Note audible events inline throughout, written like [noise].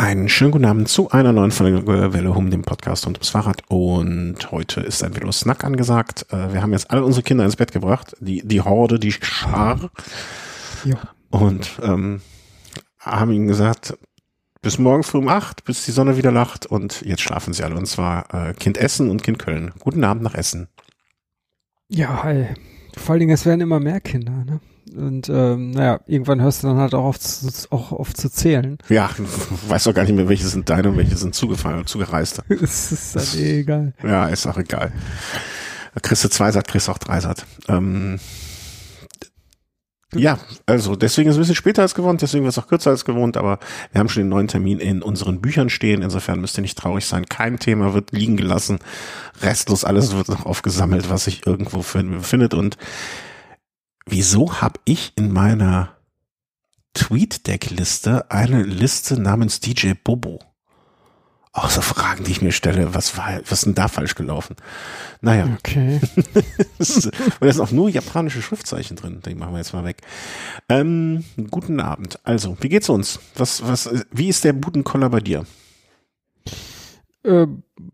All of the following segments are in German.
Einen schönen guten Abend zu einer neuen Folge Welle Hum, dem Podcast rund ums Fahrrad. Und heute ist ein Velo Snack angesagt. Äh, wir haben jetzt alle unsere Kinder ins Bett gebracht. Die, die Horde, die Schar. Ja. Und ähm, haben ihnen gesagt, bis morgen früh um acht, bis die Sonne wieder lacht. Und jetzt schlafen sie alle. Und zwar äh, Kind Essen und Kind Köln. Guten Abend nach Essen. Ja, hi. Vor allen Dingen, es werden immer mehr Kinder, ne? Und ähm, naja, irgendwann hörst du dann halt auch auf, zu, auch auf zu zählen. Ja, [laughs] weiß doch gar nicht mehr, welche sind deine und welche sind zugefallen, zugereiste. [laughs] es ist dann eh egal. Ja, ist auch egal. Kriegst du zwei satt, kriegst du auch drei satt. Ähm, ja, also deswegen ist es ein bisschen später als gewohnt, deswegen wird es auch kürzer als gewohnt, aber wir haben schon den neuen Termin in unseren Büchern stehen. Insofern müsst ihr nicht traurig sein. Kein Thema wird liegen gelassen. Restlos alles [laughs] wird noch aufgesammelt, was sich irgendwo findet. Und wieso habe ich in meiner TweetDeck-Liste eine Liste namens DJ Bobo? Auch so Fragen, die ich mir stelle, was war, was ist denn da falsch gelaufen? Naja. Okay. [laughs] und da sind auch nur japanische Schriftzeichen drin. Die machen wir jetzt mal weg. Ähm, guten Abend. Also, wie geht's uns? Was, was, wie ist der Budenkoller bei dir? Äh,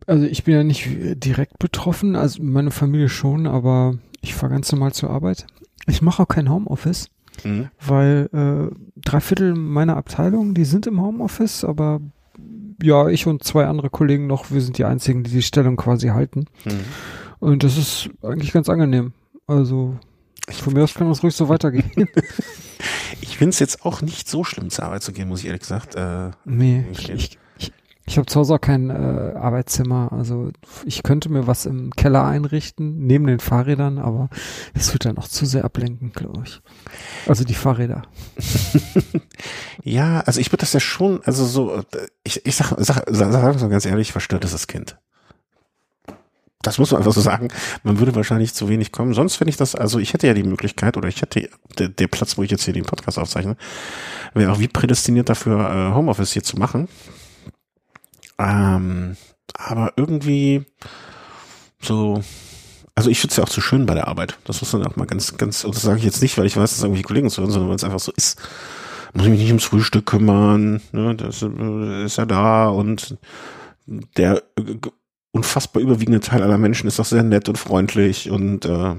also ich bin ja nicht direkt betroffen, also meine Familie schon, aber ich fahre ganz normal zur Arbeit. Ich mache auch kein Homeoffice, mhm. weil äh, drei Viertel meiner Abteilung, die sind im Homeoffice, aber ja, ich und zwei andere Kollegen noch, wir sind die einzigen, die die Stellung quasi halten. Mhm. Und das ist eigentlich ganz angenehm. Also von mir aus kann das ruhig so [laughs] weitergehen. ich finde es jetzt auch nicht so schlimm, zur Arbeit zu gehen, muss ich ehrlich gesagt. Äh, nee, ich, ich, ich habe zu Hause auch kein äh, Arbeitszimmer. Also ich könnte mir was im Keller einrichten, neben den Fahrrädern, aber es wird dann auch zu sehr ablenken, glaube ich. Also die Fahrräder. [laughs] ja, also ich würde das ja schon, also so, ich, ich sag, sag, sag, sag so ganz ehrlich, verstört ist das Kind. Das muss man einfach so sagen. Man würde wahrscheinlich zu wenig kommen. Sonst finde ich das, also ich hätte ja die Möglichkeit oder ich hätte der, der Platz, wo ich jetzt hier den Podcast aufzeichne, wäre auch wie prädestiniert dafür, äh, Homeoffice hier zu machen ähm, aber irgendwie so, also ich finde es ja auch zu schön bei der Arbeit. Das muss man auch mal ganz, ganz, und das sage ich jetzt nicht, weil ich weiß, dass irgendwelche Kollegen zu hören, sondern weil es einfach so ist. Muss ich mich nicht ums Frühstück kümmern, ne, das ist ja da und der unfassbar überwiegende Teil aller Menschen ist doch sehr nett und freundlich und äh,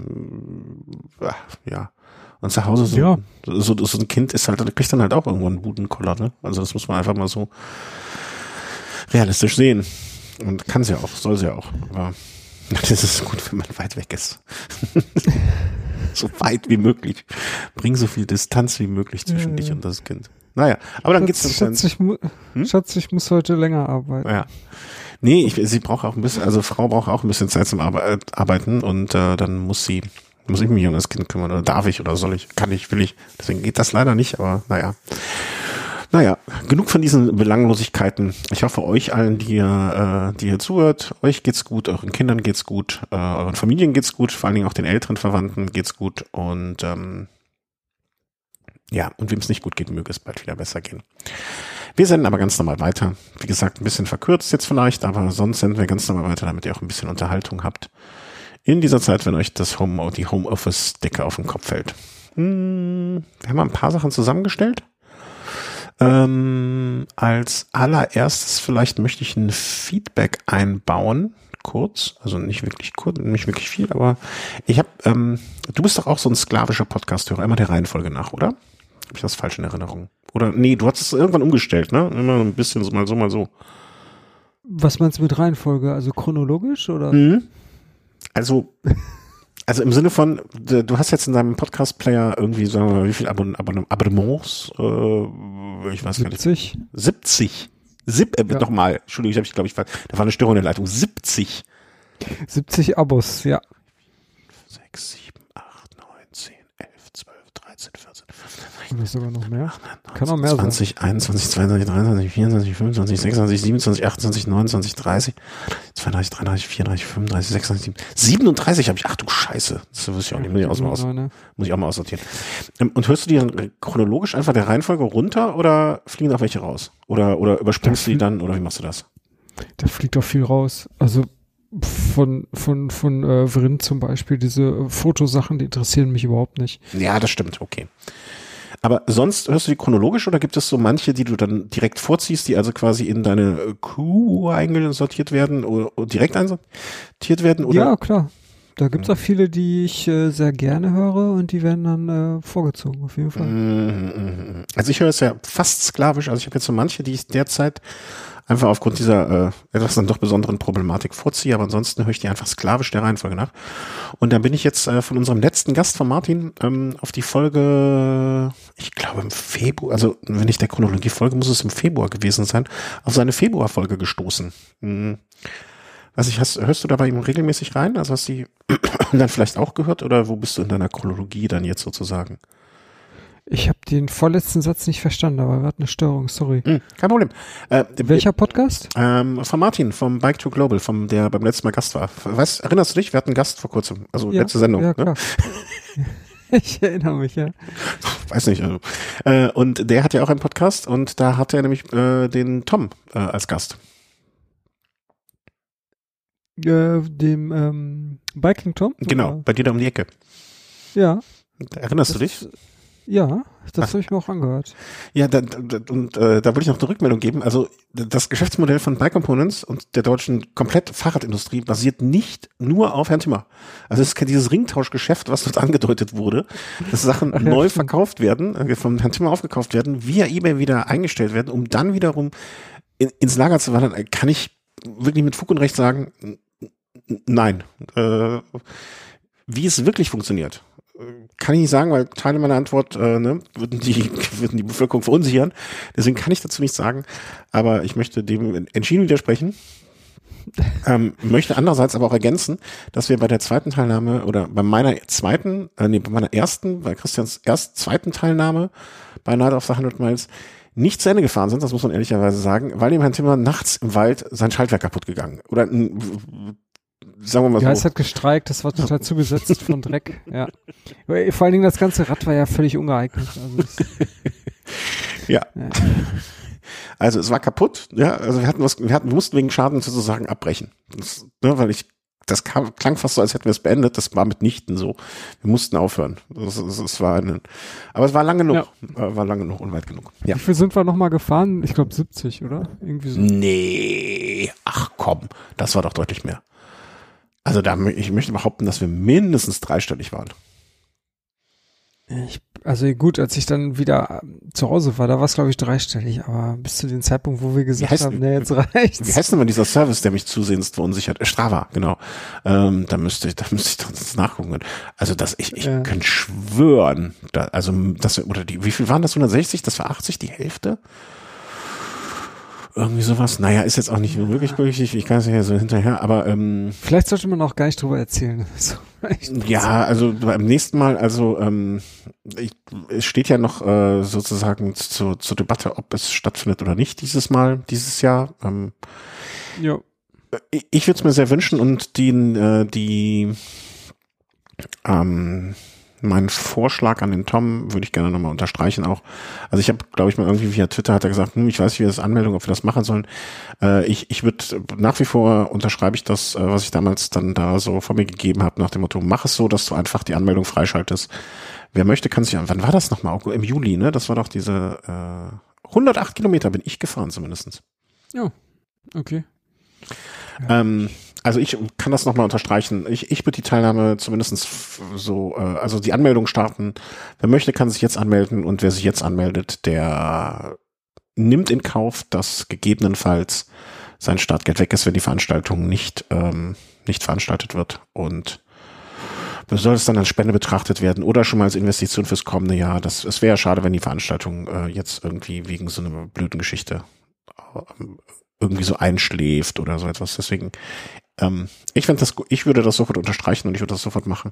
ja. Und zu Hause so, ja. so, so ein Kind ist halt, kriegt dann halt auch irgendwo einen Budenkoller, ne? Also das muss man einfach mal so realistisch sehen. Und kann sie ja auch, soll sie ja auch. Aber [laughs] das ist gut, wenn man weit weg ist. [laughs] so weit wie möglich. Bring so viel Distanz wie möglich zwischen ja, dich und das Kind. Naja, aber dann Schatz, geht's. Schatz, ich, hm? Schatz, ich muss heute länger arbeiten. Ja. Nee, ich, sie braucht auch ein bisschen, also Frau braucht auch ein bisschen Zeit zum Arbe Arbeiten und äh, dann muss sie, muss ich mich um das Kind kümmern oder darf ich oder soll ich, kann ich, will ich. Deswegen geht das leider nicht, aber naja. Naja, genug von diesen Belanglosigkeiten. Ich hoffe, euch allen, die ihr, äh, die ihr zuhört, euch geht's gut, euren Kindern geht's gut, äh, euren Familien geht's gut, vor allen Dingen auch den älteren Verwandten geht's gut und ähm, ja, und wem es nicht gut geht, möge es bald wieder besser gehen. Wir senden aber ganz normal weiter. Wie gesagt, ein bisschen verkürzt jetzt vielleicht, aber sonst senden wir ganz normal weiter, damit ihr auch ein bisschen Unterhaltung habt. In dieser Zeit, wenn euch das Home, die Homeoffice-Decke auf den Kopf fällt. Hm, wir haben ein paar Sachen zusammengestellt. Ähm, als allererstes vielleicht möchte ich ein Feedback einbauen, kurz, also nicht wirklich kurz, nicht wirklich viel, aber ich habe, ähm, du bist doch auch so ein sklavischer Podcast-Hörer, immer der Reihenfolge nach, oder? Habe ich das falsch in Erinnerung? Oder nee, du hast es irgendwann umgestellt, ne? Immer ein bisschen so mal so, mal so. Was meinst du mit Reihenfolge? Also chronologisch oder? Mhm. Also also im Sinne von, du hast jetzt in deinem Podcast-Player irgendwie, sagen wir mal, wie viel Abon Abon Abonnements? Äh, ich weiß 70. gar nicht. 70. Sieb, äh, ja. nochmal, Entschuldigung, ich habe ich glaube ich, da war eine Störung in der Leitung. 70. 70 Abos, ja. 6, 7, 8, 9, 10, 11, 12, 13, 14, oder sogar noch mehr. Kann auch mehr 20, sein. 21, 22, 23, 24, 25, 26, 27, 28, 29, 30, 32, 33, 34, 35, 36, 37 habe ich. Ach du Scheiße. Das muss ich auch nicht, muss ich auch mal, aus, muss ich auch mal aussortieren. Ähm, und hörst du die dann chronologisch einfach der Reihenfolge runter oder fliegen auch welche raus? Oder, oder überspringst du die dann oder wie machst du das? Da fliegt auch viel raus. Also von von von äh, Vrin zum Beispiel diese Fotosachen, die interessieren mich überhaupt nicht. Ja, das stimmt. Okay. Aber sonst hörst du die chronologisch oder gibt es so manche, die du dann direkt vorziehst, die also quasi in deine Queue eingesortiert werden oder, oder direkt einsortiert werden? Oder? Ja, klar. Da gibt's auch viele, die ich äh, sehr gerne höre und die werden dann äh, vorgezogen, auf jeden Fall. Mhm. Also ich höre es ja fast sklavisch. Also ich habe jetzt so manche, die ich derzeit einfach aufgrund dieser äh, etwas dann doch besonderen Problematik vorziehe, aber ansonsten höre ich die einfach sklavisch der Reihenfolge nach. Und dann bin ich jetzt äh, von unserem letzten Gast von Martin ähm, auf die Folge, ich glaube im Februar, also wenn ich der Chronologie folge, muss es im Februar gewesen sein, auf seine Februarfolge gestoßen. Mhm. Also ich hast, hörst du da bei ihm regelmäßig rein? Also hast du die [clears throat] dann vielleicht auch gehört oder wo bist du in deiner Chronologie dann jetzt sozusagen? Ich habe den vorletzten Satz nicht verstanden, aber gerade eine Störung, sorry. Hm, kein Problem. Äh, Welcher Podcast? Ähm, von Martin, vom Bike to Global, vom der beim letzten Mal Gast war. Weißt, erinnerst du dich? Wir hatten einen Gast vor kurzem, also ja, letzte Sendung. Ja, ne? klar. Ne? [laughs] ich erinnere mich, ja. Weiß nicht. Also. Äh, und der hat ja auch einen Podcast und da hat er nämlich äh, den Tom äh, als Gast äh, dem ähm, Biking Tom? Genau, oder? bei dir da um die Ecke. Ja. Erinnerst das, du dich? Ja, das habe ich mir auch angehört. Ja, da, da, und äh, da würde ich noch eine Rückmeldung geben. Also das Geschäftsmodell von Bike Components und der deutschen komplett Fahrradindustrie basiert nicht nur auf Herrn Timmer. Also es ist dieses Ringtauschgeschäft, was dort [laughs] angedeutet wurde, dass Sachen Ach, ja, neu stimmt. verkauft werden, äh, vom Herrn Timmer aufgekauft werden, via eBay wieder eingestellt werden, um dann wiederum in, ins Lager zu wandern. Kann ich wirklich mit Fug und Recht sagen, Nein. Äh, wie es wirklich funktioniert, kann ich nicht sagen, weil Teile meiner Antwort äh, ne, würden, die, [laughs] würden die Bevölkerung verunsichern. Deswegen kann ich dazu nichts sagen. Aber ich möchte dem entschieden widersprechen. [laughs] Ähm, möchte andererseits aber auch ergänzen, dass wir bei der zweiten Teilnahme oder bei meiner zweiten, äh, nee, bei meiner ersten, bei Christians erst zweiten Teilnahme bei Night of the 100 Miles nicht zu Ende gefahren sind, das muss man ehrlicherweise sagen, weil dem Herrn Timmer nachts im Wald sein Schaltwerk kaputt gegangen. Oder sagen wir mal ja, so. es hat gestreikt, das war total zugesetzt von Dreck, [laughs] ja. Vor allen Dingen das ganze Rad war ja völlig ungeeignet. Also [laughs] ja. ja. [laughs] Also es war kaputt, ja, also wir hatten was, wir hatten, wir mussten wegen Schaden sozusagen abbrechen. Das, ne, weil ich, das kam, klang fast so, als hätten wir es beendet, das war mitnichten so. Wir mussten aufhören. Das, das, das war eine, aber es war lang genug, ja. war lang genug und weit genug. Ja. Wie viel sind wir nochmal gefahren? Ich glaube 70, oder? Irgendwie so. Nee, ach komm, das war doch deutlich mehr. Also da, ich möchte behaupten, dass wir mindestens dreistellig waren. Ich, also gut, als ich dann wieder ähm, zu Hause war, da war es glaube ich dreistellig, aber bis zu dem Zeitpunkt, wo wir gesagt heißt, haben, nee, jetzt reicht's. Wie heißt denn mal dieser Service, der mich zusehends verunsichert? Strava, genau. Ähm, da müsste ich, da müsste ich das nachgucken. Also das, ich, ich ja. könnte schwören, da, also dass wir, oder die, wie viel waren das? 160? Das war 80, die Hälfte? Irgendwie sowas. Naja, ist jetzt auch nicht wirklich glücklich. Ich kann es ja so hinterher, aber ähm, vielleicht sollte man auch gar nicht drüber erzählen. [laughs] So, ja, also beim nächsten Mal, also ähm, ich, es steht ja noch äh, sozusagen zu, zur Debatte, ob es stattfindet oder nicht dieses Mal, dieses Jahr. Ähm, ja. Ich, ich würde es mir sehr wünschen und die, äh, die ähm, meinen Vorschlag an den Tom würde ich gerne nochmal unterstreichen auch. Also ich habe, glaube ich, mal irgendwie via Twitter hat er gesagt, hm, ich weiß nicht, wie das Anmeldung, ob wir das machen sollen. Äh, ich ich würde nach wie vor unterschreibe ich das, äh, was ich damals dann da so von mir gegeben habe, nach dem Motto, mach es so, dass du einfach die Anmeldung freischaltest. Wer möchte, kann sich, wann war das nochmal? Im Juli, ne? Das war doch diese äh, 108 Kilometer bin ich gefahren zumindestens. Ja, okay. Ja. Ähm, also ich kann das nochmal unterstreichen. Ich, ich würde die Teilnahme zumindest so, äh, also die Anmeldung starten. Wer möchte, kann sich jetzt anmelden und wer sich jetzt anmeldet, der nimmt in Kauf, dass gegebenenfalls sein Startgeld weg ist, wenn die Veranstaltung nicht, ähm, nicht veranstaltet wird. Und soll es dann als Spende betrachtet werden oder schon mal als Investition fürs kommende Jahr. Das, es wäre schade, wenn die Veranstaltung äh, jetzt irgendwie wegen so einer blöden Geschichte äh, irgendwie so einschläft oder so etwas. Deswegen ähm, ich fände das, ich würde das sofort unterstreichen und ich würde das sofort machen.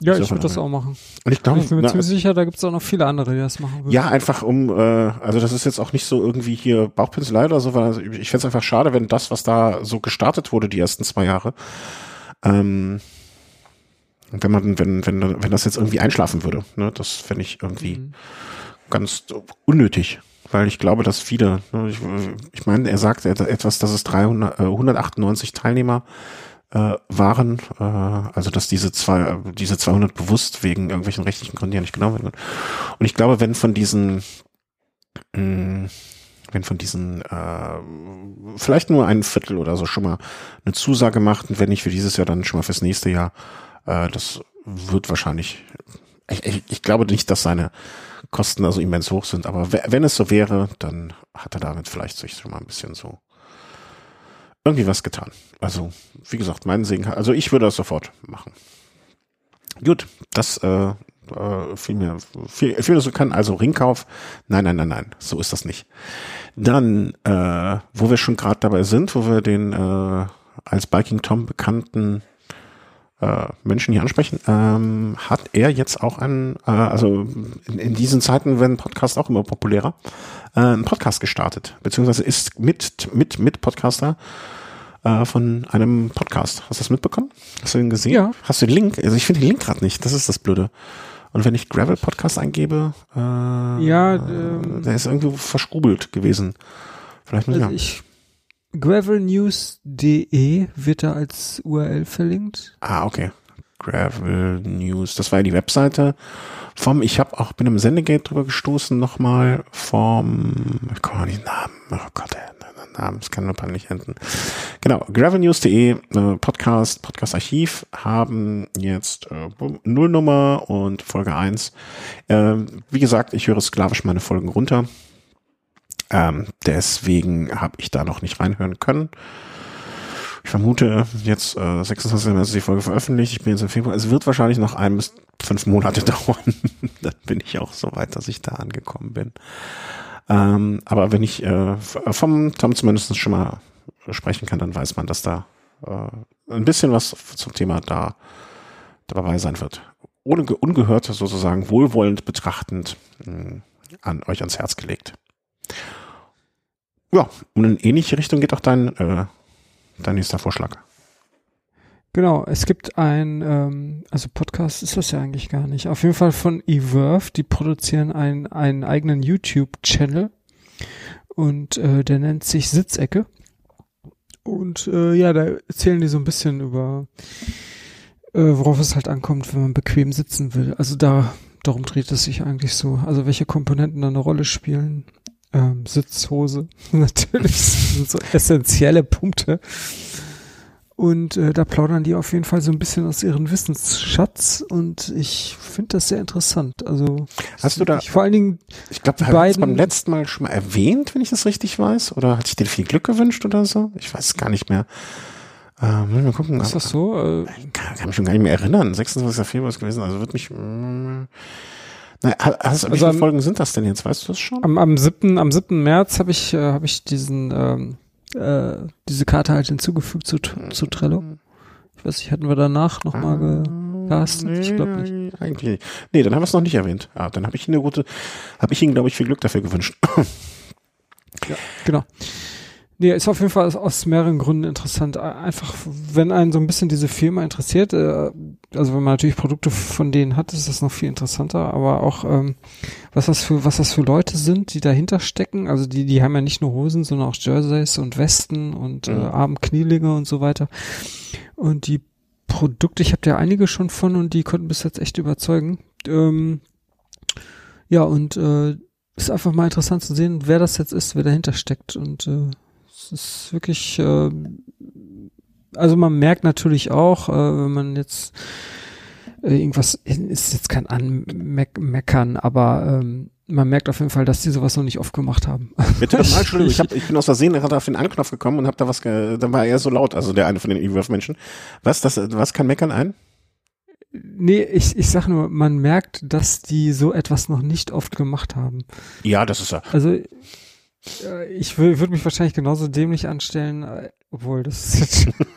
Ja, ich würde das auch machen. Und ich glaube, ich bin mir na, ziemlich sicher, da gibt es auch noch viele andere, die das machen würden. Ja, einfach um, äh, also das ist jetzt auch nicht so irgendwie hier Bauchpinselei oder so, weil ich fände es einfach schade, wenn das, was da so gestartet wurde, die ersten zwei Jahre, ähm, wenn man, wenn, wenn, wenn das jetzt irgendwie einschlafen würde, ne, das fände ich irgendwie mhm. ganz unnötig weil ich glaube, dass viele, ne, ich, ich meine, er sagt etwas, dass es 300, äh, 198 Teilnehmer äh, waren, äh, also dass diese zwei, diese 200 bewusst wegen irgendwelchen rechtlichen Gründen ja nicht genommen werden. Und ich glaube, wenn von diesen, mh, mm, wenn von diesen äh, vielleicht nur ein Viertel oder so schon mal eine Zusage macht und wenn nicht für dieses Jahr, dann schon mal fürs nächste Jahr, äh, das wird wahrscheinlich, ich, ich, ich glaube nicht, dass seine Kosten also immens hoch sind, aber wenn es so wäre, dann hat er damit vielleicht sich schon mal ein bisschen so irgendwie was getan. Also, wie gesagt, meinen Segen, also ich würde das sofort machen. Gut, das äh, äh, fiel mir, viel, viel so kann, also Ringkauf. Nein, nein, nein, nein, so ist das nicht. Dann, äh, wo wir schon gerade dabei sind, wo wir den äh, als Biking Tom bekannten äh, Menschen hier ansprechen, ähm, hat er jetzt auch einen, äh, also in, in diesen Zeiten werden Podcasts auch immer populärer, äh, einen Podcast gestartet, beziehungsweise ist mit, mit, mit Podcaster äh, von einem Podcast. Hast du das mitbekommen? Hast du den gesehen? Ja. Hast du den Link? Also ich finde den Link gerade nicht, das ist das Blöde. Und wenn ich Gravel Podcast eingebe, äh, ja, ähm, der ist irgendwie verschrubelt gewesen. Vielleicht muss also ich gravelnews.de wird da als URL verlinkt. Ah, okay. Gravel News, das war ja die Webseite vom, ich habe auch bin im Sendegate drüber gestoßen nochmal vom, ich komme nicht Namen, oh Gott, ey, Namen, das kann nur peinlich enden. Genau, gravelnews.de, äh, Podcast, Podcast-Archiv haben jetzt äh, Nullnummer und Folge 1. Äh, wie gesagt, ich höre sklavisch meine Folgen runter. Ähm, deswegen habe ich da noch nicht reinhören können. Ich vermute, jetzt äh, 26. März ist die Folge veröffentlicht. Ich bin jetzt im Februar. Es wird wahrscheinlich noch ein bis fünf Monate [laughs] dauern. Dann bin ich auch so weit, dass ich da angekommen bin. Ähm, aber wenn ich äh, vom Tom zumindest schon mal sprechen kann, dann weiß man, dass da äh, ein bisschen was zum Thema da dabei sein wird. Ohne ungehört sozusagen wohlwollend betrachtend mh, hm, an euch ans Herz gelegt. Ja, und in ähnliche Richtung geht auch dein, äh, dein nächster Vorschlag. Genau, es gibt ein, ähm, also Podcast ist das ja eigentlich gar nicht. Auf jeden Fall von Everve, die produzieren einen, einen eigenen YouTube-Channel und äh, der nennt sich Sitzecke. Und äh, ja, da erzählen die so ein bisschen über, äh, worauf es halt ankommt, wenn man bequem sitzen will. Also da, darum dreht es sich eigentlich so. Also welche Komponenten da eine Rolle spielen ähm, Sitzhose. [laughs] Natürlich sind so essentielle Punkte. Und äh, da plaudern die auf jeden Fall so ein bisschen aus ihrem Wissensschatz und ich finde das sehr interessant. Also hast du da ich, vor allen Dingen ich glaube, wir haben beim letzten Mal schon mal erwähnt, wenn ich das richtig weiß, oder hat sich dir viel Glück gewünscht oder so? Ich weiß es gar nicht mehr. Ähm, mal gucken. Ist das so? Äh, kann, kann mich schon gar nicht mehr erinnern. 26. Februar ist gewesen, also wird mich. Mh, na, hast, also wie viele Folgen sind das denn jetzt? Weißt du das schon? Am, am 7. Am 7. März habe ich, äh, hab ich diesen, ähm, äh, diese Karte halt hinzugefügt zu, zu Trello. Ich weiß nicht, hatten wir danach nochmal ah, gecastet? Nee, ich glaube nicht. Eigentlich nicht. Nee, dann haben wir es noch nicht erwähnt. Ah, dann habe ich Ihnen eine gute, habe ich Ihnen, glaube ich, viel Glück dafür gewünscht. ja, genau. Nee, ist auf jeden Fall aus, mehreren Gründen interessant. Einfach, wenn einen so ein bisschen diese Firma interessiert, äh, also wenn man natürlich Produkte von denen hat, ist das noch viel interessanter, aber auch ähm, was das für was das für Leute sind, die dahinter stecken. Also die die haben ja nicht nur Hosen, sondern auch Jerseys und Westen und äh, mhm. Armknielinge und so weiter. Und die Produkte, ich habe ja einige schon von und die konnten bis jetzt echt überzeugen. Ähm, ja und äh, ist einfach mal interessant zu sehen, wer das jetzt ist, wer dahinter steckt und äh, es ist wirklich, äh, also man merkt natürlich auch, äh, wenn man jetzt äh, irgendwas, ist jetzt kein Anmeckern, aber ähm, man merkt auf jeden Fall, dass die sowas noch nicht oft gemacht haben. Bitte nochmal, [laughs] Entschuldigung, ich, hab, ich bin aus Versehen gerade auf den Anknopf gekommen und habe da was, ge dann war er so laut, also der eine von den E-Wurf-Menschen. Was, das, was kann meckern ein? Nee, ich, ich sag nur, man merkt, dass die so etwas noch nicht oft gemacht haben. Ja, das ist ja. Also ich würde mich wahrscheinlich genauso dämlich anstellen, äh, obwohl das ist jetzt [laughs]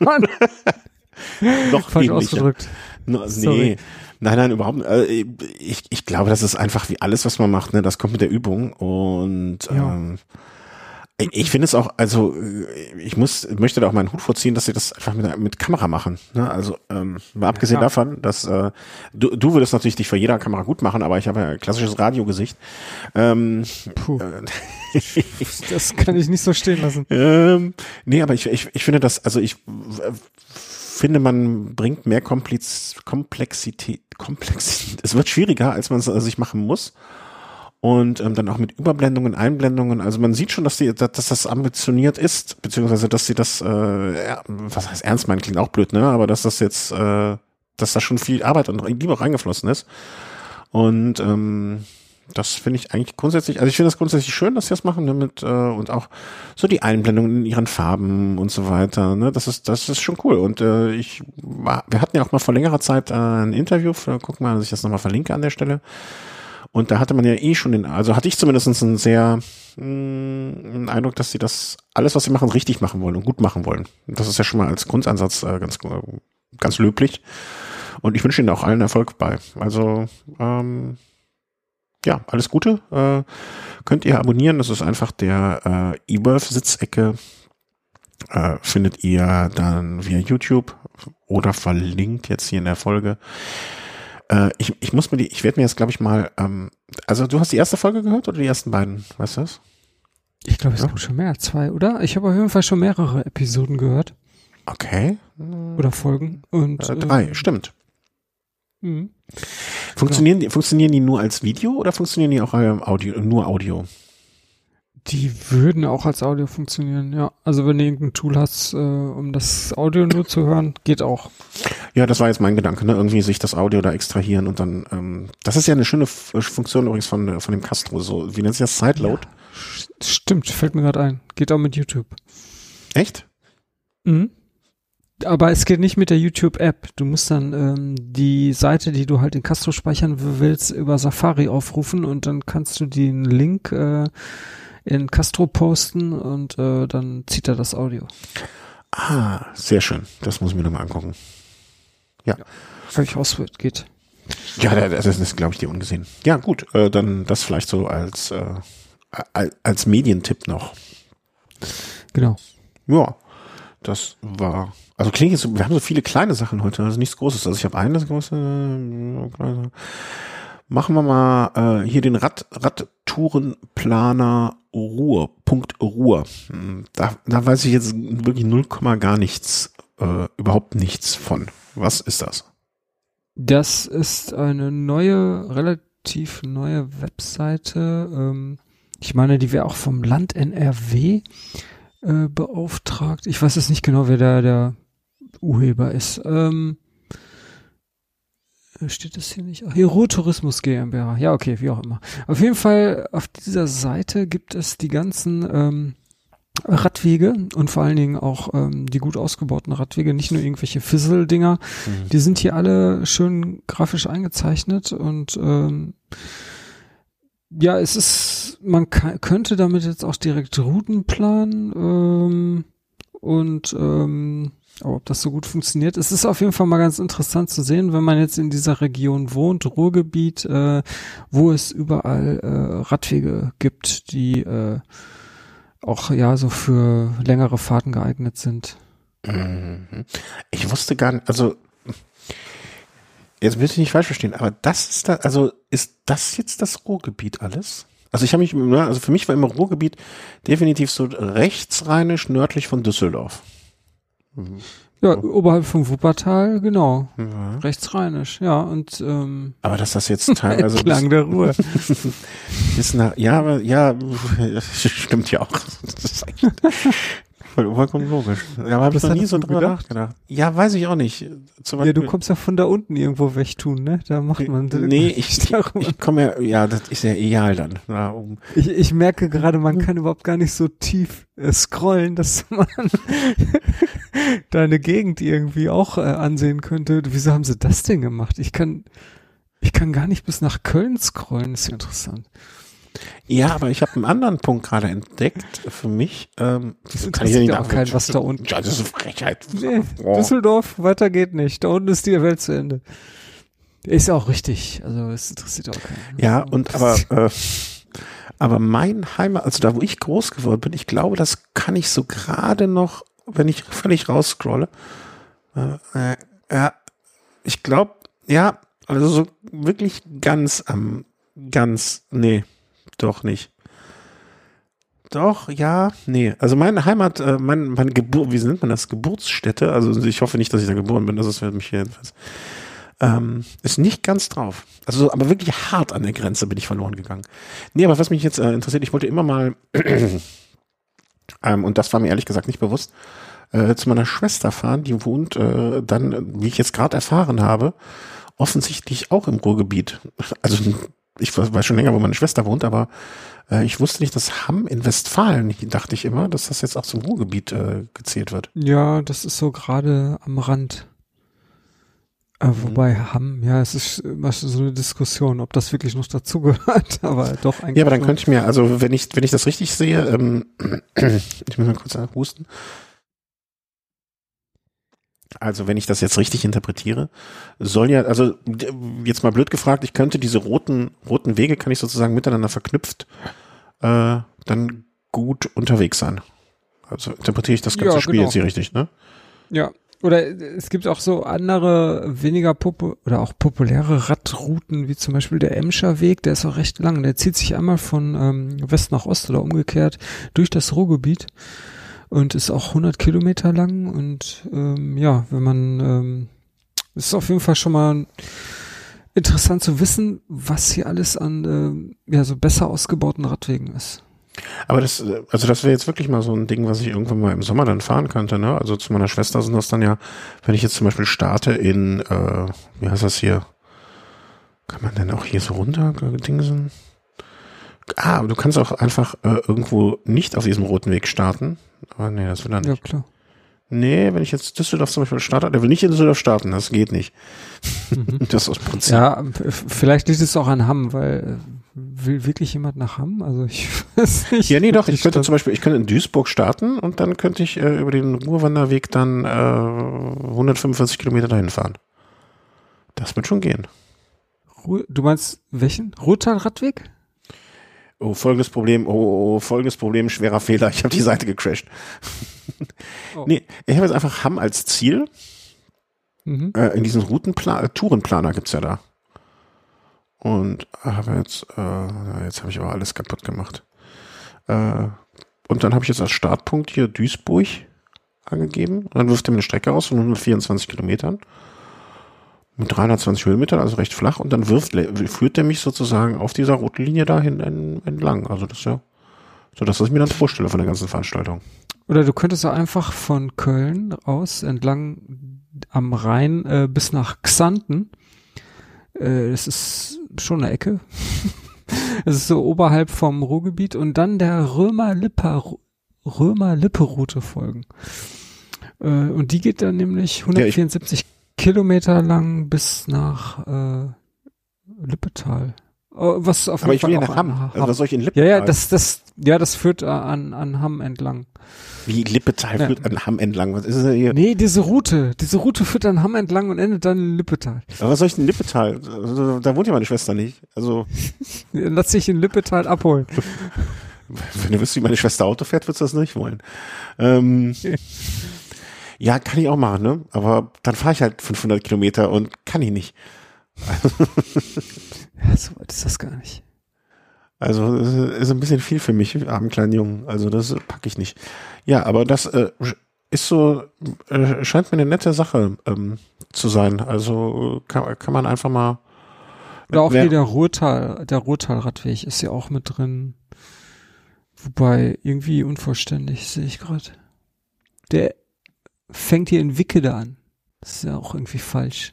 [laughs] noch falsch ausgedrückt. No, nee. Nein, nein, überhaupt nicht. Äh, ich, ich glaube, das ist einfach wie alles, was man macht, ne? Das kommt mit der Übung. Und ja. ähm, ich finde es auch, also ich muss, möchte da auch meinen Hut vorziehen, dass sie das einfach mit, mit Kamera machen. Ne? Also ähm, mal abgesehen ja, davon, dass äh, du, du würdest natürlich dich vor jeder Kamera gut machen, aber ich habe ja ein klassisches Radiogesicht. Ähm, Puh. Äh, [laughs] [laughs] das kann ich nicht so stehen lassen. Ähm, nee, aber ich, ich, ich finde das, also ich finde, man bringt mehr Komplex Komplexität, Komplexität. Es wird schwieriger, als man es sich machen muss. Und ähm, dann auch mit Überblendungen, Einblendungen. Also man sieht schon, dass, die, dass, dass das ambitioniert ist, beziehungsweise dass sie das, äh, was heißt ernst meinen, klingt auch blöd, ne? Aber dass das jetzt, äh, dass da schon viel Arbeit und Liebe reingeflossen ist. Und ähm, das finde ich eigentlich grundsätzlich, also ich finde das grundsätzlich schön, dass sie das machen damit äh, und auch so die Einblendungen in ihren Farben und so weiter. Ne? Das ist das ist schon cool. Und äh, ich war, wir hatten ja auch mal vor längerer Zeit äh, ein Interview. Guck mal, dass ich das nochmal verlinke an der Stelle. Und da hatte man ja eh schon den, also hatte ich zumindest einen sehr mh, mm, einen Eindruck, dass sie das alles, was sie machen, richtig machen wollen und gut machen wollen. Und das ist ja schon mal als Grundansatz äh, ganz ganz löblich. Und ich wünsche Ihnen auch allen Erfolg bei. Also ähm, ja, alles Gute. Äh, könnt ihr abonnieren. Das ist einfach der äh, eWorth-Sitzecke. Äh, findet ihr dann via YouTube oder verlinkt jetzt hier in der Folge. Äh, ich, ich muss mir die, ich werde mir jetzt, glaube ich, mal, ähm, also du hast die erste Folge gehört oder die ersten beiden? Weißt du das? Ich glaube, es ja. gibt schon mehr, zwei, oder? Ich habe auf jeden Fall schon mehrere Episoden gehört. Okay. Oder Folgen. Und, äh, drei, äh, stimmt. Mhm. Funktionieren, genau. die, funktionieren die nur als Video oder funktionieren die auch ähm, Audio, nur Audio? Die würden auch als Audio funktionieren, ja. Also wenn du irgendein Tool hast, äh, um das Audio nur zu hören, geht auch. Ja, das war jetzt mein Gedanke, ne? Irgendwie sich das Audio da extrahieren und dann, ähm, das ist ja eine schöne F Funktion übrigens von, von dem Castro, so, wie nennt sich das? Sideload? Ja, stimmt, fällt mir gerade ein. Geht auch mit YouTube. Echt? Mhm aber es geht nicht mit der YouTube-App. Du musst dann ähm, die Seite, die du halt in Castro speichern willst, über Safari aufrufen und dann kannst du den Link äh, in Castro posten und äh, dann zieht er das Audio. Ah, sehr schön. Das muss ich mir nochmal angucken. Ja. ja. Habe ich ausprobiert, geht. Ja, das ist, glaube ich, dir ungesehen. Ja, gut, äh, dann das vielleicht so als, äh, als Medientipp noch. Genau. Ja, das war also klingt jetzt, wir haben so viele kleine Sachen heute, also nichts Großes. Also ich habe eine große. Äh, machen wir mal äh, hier den Rad, Radtourenplaner Ruhr. Punkt Ruhr. Hm, da, da weiß ich jetzt wirklich null Komma gar nichts, äh, überhaupt nichts von. Was ist das? Das ist eine neue, relativ neue Webseite. Ähm, ich meine, die wäre auch vom Land NRW äh, beauftragt. Ich weiß jetzt nicht genau, wer da der Urheber ist. Ähm, steht das hier nicht? Ach, hier Ruhrtourismus GmbH. Ja, okay, wie auch immer. Auf jeden Fall, auf dieser Seite gibt es die ganzen ähm, Radwege und vor allen Dingen auch ähm, die gut ausgebauten Radwege, nicht nur irgendwelche Fizzle-Dinger. Mhm. Die sind hier alle schön grafisch eingezeichnet und ähm, ja, es ist, man kann, könnte damit jetzt auch direkt Routen planen ähm, und ähm, ob das so gut funktioniert, es ist auf jeden Fall mal ganz interessant zu sehen, wenn man jetzt in dieser Region wohnt, Ruhrgebiet, äh, wo es überall äh, Radwege gibt, die äh, auch ja so für längere Fahrten geeignet sind. Mhm. Ich wusste gar nicht, also jetzt will ich nicht falsch verstehen, aber das ist da, also ist das jetzt das Ruhrgebiet alles? Also ich habe mich, ne, also für mich war immer Ruhrgebiet definitiv so rechtsrheinisch nördlich von Düsseldorf. Mhm. Ja, oberhalb vom Wuppertal, genau. Mhm. Rechtsrheinisch, ja. Und ähm, aber dass das jetzt [laughs] teilweise Klang der Ruhe. [laughs] ist nach, ja, aber ja, [laughs] stimmt ja auch. Voll, vollkommen logisch. Ja, aber habe ich noch nie so drüber nachgedacht. Ja, weiß ich auch nicht. Zum ja, du kommst ja von da unten irgendwo wegtun, ne? Da macht man. Nee, [laughs] ich, ich komme ja, ja, das ist ja egal dann. Ja, um. ich, ich merke gerade, man kann überhaupt gar nicht so tief äh, scrollen, dass [laughs] man deine Gegend irgendwie auch äh, ansehen könnte. Wieso haben sie das denn gemacht? Ich kann, ich kann gar nicht bis nach Köln scrollen. Das ist ja interessant. Ja, aber ich habe einen anderen Punkt gerade entdeckt für mich. Ähm, das kann ich ja nicht auch kein, was da unten. Ja, das ist eine Frechheit. Nee, oh. Düsseldorf, weiter geht nicht. Da unten ist die Welt zu Ende. Ist auch richtig. Also es interessiert auch keinen. Ja, und aber äh, aber mein Heimat, also da wo ich groß geworden bin, ich glaube, das kann ich so gerade noch, wenn ich völlig rausscrolle. Äh, äh, ja, ich glaube, ja, also so wirklich ganz am ganz nee, doch nicht. Doch, ja, nee. Also meine Heimat, äh, mein, meine Geburt, wie nennt man das? Geburtsstätte, also ich hoffe nicht, dass ich da geboren bin, das ist für mich jedenfalls. Ähm, ist nicht ganz drauf. Also, aber wirklich hart an der Grenze bin ich verloren gegangen. Nee, aber was mich jetzt äh, interessiert, ich wollte immer mal, [clears throat] ähm, und das war mir ehrlich gesagt nicht bewusst, äh, zu meiner Schwester fahren, die wohnt äh, dann, wie ich jetzt gerade erfahren habe, offensichtlich auch im Ruhrgebiet. Also ich weiß schon länger, wo meine Schwester wohnt, aber äh, ich wusste nicht, dass Hamm in Westfalen, dachte ich immer, dass das jetzt auch zum Ruhrgebiet äh, gezählt wird. Ja, das ist so gerade am Rand. Äh, wobei mhm. Hamm, ja, es ist immer so eine Diskussion, ob das wirklich noch dazugehört, [laughs] aber doch eigentlich. Ja, aber dann könnte ich mir, also wenn ich, wenn ich das richtig sehe, ähm, [clears throat] ich muss mal kurz husten. Also wenn ich das jetzt richtig interpretiere, soll ja, also jetzt mal blöd gefragt, ich könnte diese roten, roten Wege, kann ich sozusagen miteinander verknüpft, äh, dann gut unterwegs sein. Also interpretiere ich das ganze ja, Spiel genau. jetzt hier richtig, ne? Ja, oder es gibt auch so andere, weniger popu oder auch populäre Radrouten, wie zum Beispiel der Emscher Weg, der ist auch recht lang. Der zieht sich einmal von ähm, West nach Ost oder umgekehrt durch das Ruhrgebiet und ist auch 100 Kilometer lang und ähm, ja, wenn man ähm, ist auf jeden Fall schon mal interessant zu wissen, was hier alles an äh, ja so besser ausgebauten Radwegen ist. Aber das, also das wäre jetzt wirklich mal so ein Ding, was ich irgendwann mal im Sommer dann fahren könnte, ne? Also zu meiner Schwester sind das dann ja, wenn ich jetzt zum Beispiel starte in, äh, wie heißt das hier? Kann man denn auch hier so runter dingsen? Ah, aber du kannst auch einfach äh, irgendwo nicht auf diesem roten Weg starten. Aber nee, das will er nicht. Ja, klar. Nee, wenn ich jetzt Düsseldorf zum Beispiel starte, der will nicht in Düsseldorf starten, das geht nicht. Mhm. [laughs] das ist das Prinzip. Ja, vielleicht liegt es auch an Hamm, weil äh, will wirklich jemand nach Hamm? Also ich [laughs] weiß nicht. Ja, nee, doch. Ich könnte zum Beispiel, ich könnte in Duisburg starten und dann könnte ich äh, über den Ruhrwanderweg dann äh, 145 Kilometer dahin fahren. Das wird schon gehen. Ruhr, du meinst welchen? Ruhrtalradweg? Oh, folgendes Problem, oh, oh, oh, folgendes Problem, schwerer Fehler, ich habe die Seite gecrashed. [laughs] oh. Nee, ich habe jetzt einfach Hamm als Ziel. Mhm. Äh, in diesem Routenplan, äh, Tourenplaner gibt's ja da. Und habe jetzt, äh, jetzt habe ich aber alles kaputt gemacht. Äh, und dann habe ich jetzt als Startpunkt hier Duisburg angegeben. Und dann wirft er mir eine Strecke aus von 124 Kilometern mit 320 Höhenmetern, also recht flach. Und dann wirft, führt er mich sozusagen auf dieser roten Linie dahin entlang. Also das ist ja so das, was ich mir dann vorstelle von der ganzen Veranstaltung. Oder du könntest auch einfach von Köln aus entlang am Rhein äh, bis nach Xanten. Äh, das ist schon eine Ecke. [laughs] Es ist so oberhalb vom Ruhrgebiet und dann der Römer-Lippe Römer-Lippe-Route folgen. Äh, und die geht dann nämlich 174 ja, Kilometer lang bis nach äh, Lippetal. Oh, was auf Aber ich will ja nach Hamm. Hamm. Also was soll ich in Lippetal? Ja, ja, das, das, ja, das führt an, an Hamm entlang. Wie Lippetal ja. führt an Hamm entlang? Was ist das hier? Nee, diese Route. Diese Route führt an Hamm entlang und endet dann in Lippetal. Aber was soll ich in Lippetal? Also, da wohnt ja meine Schwester nicht. Also. [laughs] Lass dich in Lippetal abholen. [laughs] Wenn du wüsstest, wie meine Schwester Auto fährt, würdest du das nicht wollen. Ähm, [laughs] ja, kann ich auch machen, ne? Aber dann fahre ich halt 500 Kilometer und kann ich nicht. ja, so weit ist das gar nicht. Also ist ein bisschen viel für mich, armen kleinen Jungen. Also das packe ich nicht. Ja, aber das äh, ist so, äh, scheint mir eine nette Sache ähm, zu sein. Also kann, kann man einfach mal. Oder auch hier der Ruhrtal, der Ruhrtalradweg ist ja auch mit drin. Wobei irgendwie unvollständig sehe ich gerade. Der fängt hier in Wickede an. Das ist ja auch irgendwie falsch.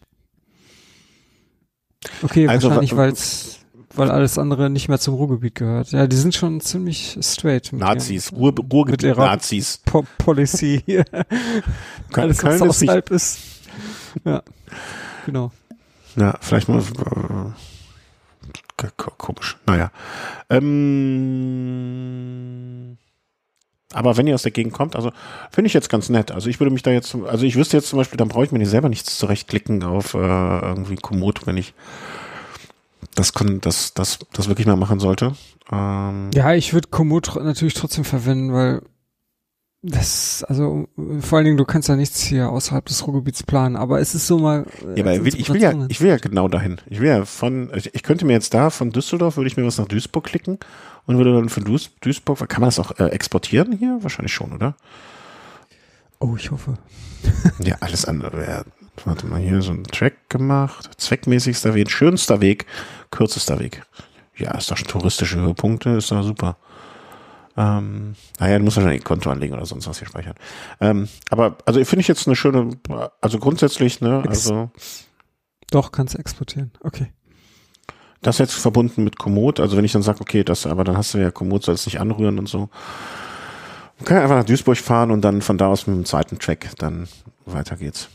Okay, also, wahrscheinlich, weil's, weil alles andere nicht mehr zum Ruhrgebiet gehört. Ja, die sind schon ziemlich straight. Nazis, Ruhr, Ruhrgebiet Nazis. Po Policy hier. [laughs] alles, was außerhalb ist. Ja, genau. Ja, vielleicht mal äh, komisch. Naja. Ähm, aber wenn ihr aus der Gegend kommt, also finde ich jetzt ganz nett. Also ich würde mich da jetzt, also ich wüsste jetzt zum Beispiel, dann brauche ich mir nicht selber nichts zurechtklicken auf äh, irgendwie Komoot, wenn ich das, das, das, das wirklich mal machen sollte. Ähm, ja, ich würde Komoot natürlich trotzdem verwenden, weil Das, also vor allen Dingen, du kannst ja nichts hier außerhalb des Ruhrgebiets planen, aber es ist so mal. Äh, ja, aber will, ich will ja, ich will ja genau dahin. Ich will ja von, ich könnte mir jetzt da von Düsseldorf würde ich mir was nach Duisburg klicken und würde dann von Duis, Duisburg, kann man das auch äh, exportieren hier? Wahrscheinlich schon, oder? Oh, ich hoffe. ja, alles andere wäre, warte mal, hier so ein Track gemacht, zweckmäßigster Weg, schönster Weg, kürzester Weg. Ja, ist doch schon touristische Höhepunkte, ist doch super. Ähm, naja, du musst wahrscheinlich ein Konto anlegen oder sonst was hier speichern. Ähm, aber also finde ich jetzt eine schöne, also grundsätzlich, ne, also. Doch, kannst du exportieren. Okay. Das jetzt verbunden mit Komoot, also wenn ich dann sage, okay, das, aber dann hast du ja Komoot, soll es nicht anrühren und so. Man kann einfach nach Duisburg fahren und dann von da aus mit dem zweiten Track dann weiter geht's.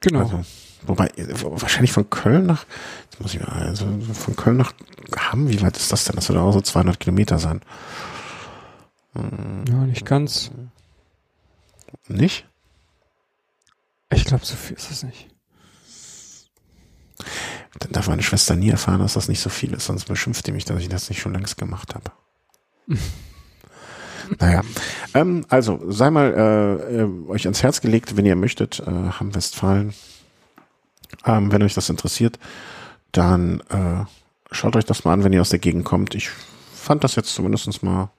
Genau. Also, wobei, wahrscheinlich von Köln nach, jetzt muss ich mal, also von Köln nach Hamm, wie weit ist das denn? Das wird auch so 200 Kilometer sein. Ja, nicht ganz. Nicht? Ich glaube, so viel ist es nicht. Dann darf meine Schwester nie erfahren, dass das nicht so viel ist, sonst beschimpft die mich, dass ich das nicht schon längst gemacht habe. [laughs] naja, ähm, also sei mal äh, äh, euch ans Herz gelegt, wenn ihr möchtet, äh, Hamm Westfalen. Ähm, wenn euch das interessiert, dann äh, schaut euch das mal an, wenn ihr aus der Gegend kommt. Ich fand das jetzt zumindest mal,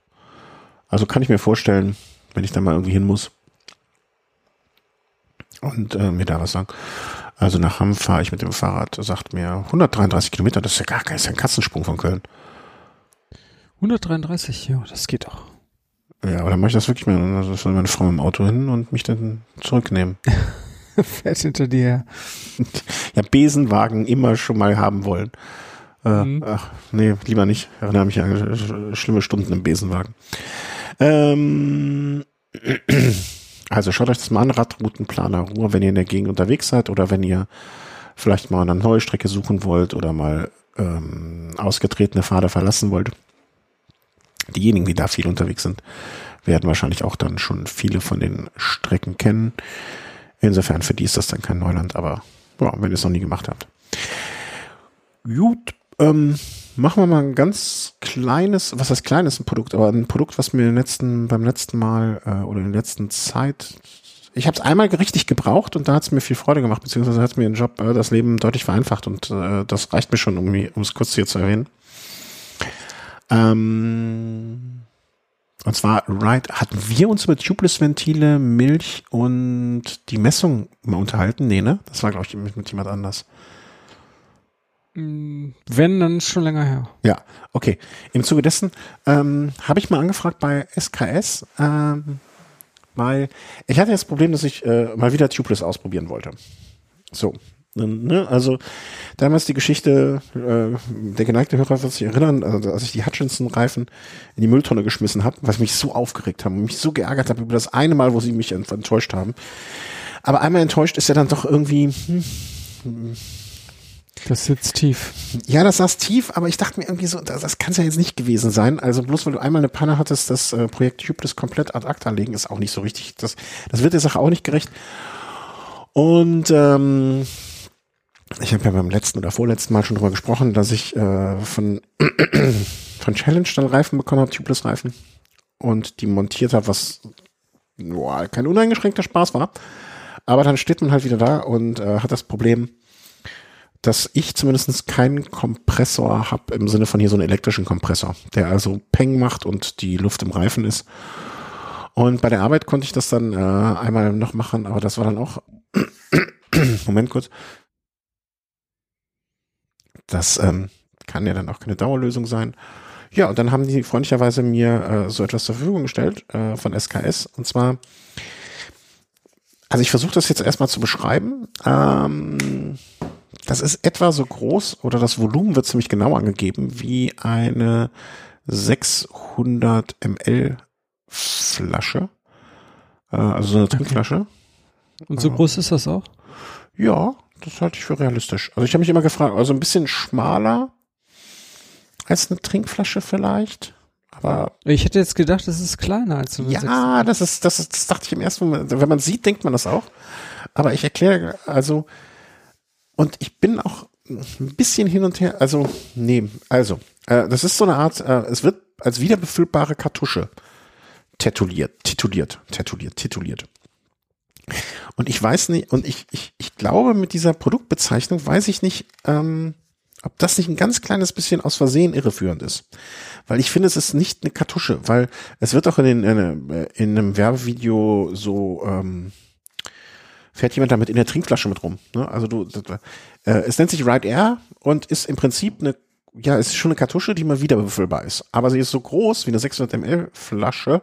also kann ich mir vorstellen, wenn ich da mal irgendwie hin muss und äh, mir da was sagen. Also nach Hamm fahre ich mit dem Fahrrad, sagt mir 133 Kilometer, das ist ja gar kein, ist ja ein Katzensprung von Köln. 133, ja, das geht doch. Ja, aber dann mache ich das wirklich mal, also soll meine Frau im Auto hin und mich dann zurücknehmen. [laughs] [laughs] Fährt hinter dir. Ja, Besenwagen immer schon mal haben wollen. Äh, mhm. Ach, nee, lieber nicht. Ich erinnere mich an schlimme Stunden im Besenwagen. Ähm, [clears throat] also schaut euch das mal an, Radroutenplaner Ruhr, wenn ihr in der Gegend unterwegs seid oder wenn ihr vielleicht mal eine neue Strecke suchen wollt oder mal ähm, ausgetretene Pfade verlassen wollt. Diejenigen, die da viel unterwegs sind, werden wahrscheinlich auch dann schon viele von den Strecken kennen. Insofern für die ist das dann kein Neuland, aber ja, wenn ihr es noch nie gemacht habt. Gut, ähm, machen wir mal ein ganz kleines, was heißt kleines ein Produkt, aber ein Produkt, was mir letzten, beim letzten Mal äh, oder in der letzten Zeit, ich habe es einmal richtig gebraucht und da hat es mir viel Freude gemacht, beziehungsweise hat mir den Job, äh, das Leben deutlich vereinfacht und äh, das reicht mir schon, um es kurz hier zu erwähnen. Ähm, und zwar, right, hatten wir uns über Tubeless-Ventile, Milch und die Messung mal unterhalten? Nee, ne? Das war, glaube ich, mit, mit jemand anders. Mm, wenn, dann schon länger her. Ja, okay. Im Zuge dessen ähm, habe ich mal angefragt bei SKS, ähm, weil ich hatte das Problem, dass ich äh, mal wieder Tubeless ausprobieren wollte. So. Ne? Also damals die Geschichte, äh, der geneigte Hörer wird sich erinnern, also, als ich die Hutchinson-Reifen in die Mülltonne geschmissen habe, was mich so aufgeregt haben und mich so geärgert habe über das eine Mal, wo sie mich enttäuscht haben. Aber einmal enttäuscht ist ja dann doch irgendwie, hm, hm, das sitzt tief. Ja, das saß tief, aber ich dachte mir irgendwie so, das, das kann es ja jetzt nicht gewesen sein. Also bloß weil du einmal eine Panne hattest, das äh, Projekt Hybris komplett ad acta legen, ist auch nicht so richtig. Das, das wird der Sache auch nicht gerecht. Und ähm, ich habe ja beim letzten oder vorletzten Mal schon drüber gesprochen, dass ich äh, von, [clears throat] von Challenge dann Reifen bekommen habe, Tubeless Reifen. Und die montiert habe, was boah, kein uneingeschränkter Spaß war. Aber dann steht man halt wieder da und äh, hat das Problem, dass ich zumindest keinen Kompressor habe im Sinne von hier so einen elektrischen Kompressor, der also Peng macht und die Luft im Reifen ist. Und bei der Arbeit konnte ich das dann äh, einmal noch machen, aber das war dann auch [clears throat] Moment kurz. Das ähm, kann ja dann auch keine Dauerlösung sein. Ja, und dann haben die freundlicherweise mir äh, so etwas zur Verfügung gestellt äh, von SKS. Und zwar, also ich versuche das jetzt erstmal zu beschreiben. Ähm, das ist etwa so groß oder das Volumen wird ziemlich genau angegeben wie eine 600 ml Flasche. Äh, also so eine Trinkflasche. Und so groß ist das auch? Ja, das halte ich für realistisch. Also ich habe mich immer gefragt, also ein bisschen schmaler als eine Trinkflasche vielleicht. Aber ich hätte jetzt gedacht, das ist kleiner als so eine Ja, das ist, das ist, das dachte ich im ersten Moment. Wenn man sieht, denkt man das auch. Aber ich erkläre, also, und ich bin auch ein bisschen hin und her, also, nee, also, äh, das ist so eine Art, äh, es wird als wiederbefüllbare Kartusche tituliert, tituliert, tituliert, tituliert. Und ich weiß nicht, und ich, ich, ich glaube, mit dieser Produktbezeichnung weiß ich nicht, ähm, ob das nicht ein ganz kleines bisschen aus Versehen irreführend ist. Weil ich finde, es ist nicht eine Kartusche, weil es wird auch in, den, in, in einem Werbevideo so, ähm, fährt jemand damit in der Trinkflasche mit rum. Ne? Also du, äh, es nennt sich Ride Air und ist im Prinzip eine, ja, es ist schon eine Kartusche, die mal wieder befüllbar ist. Aber sie ist so groß wie eine 600 ml Flasche,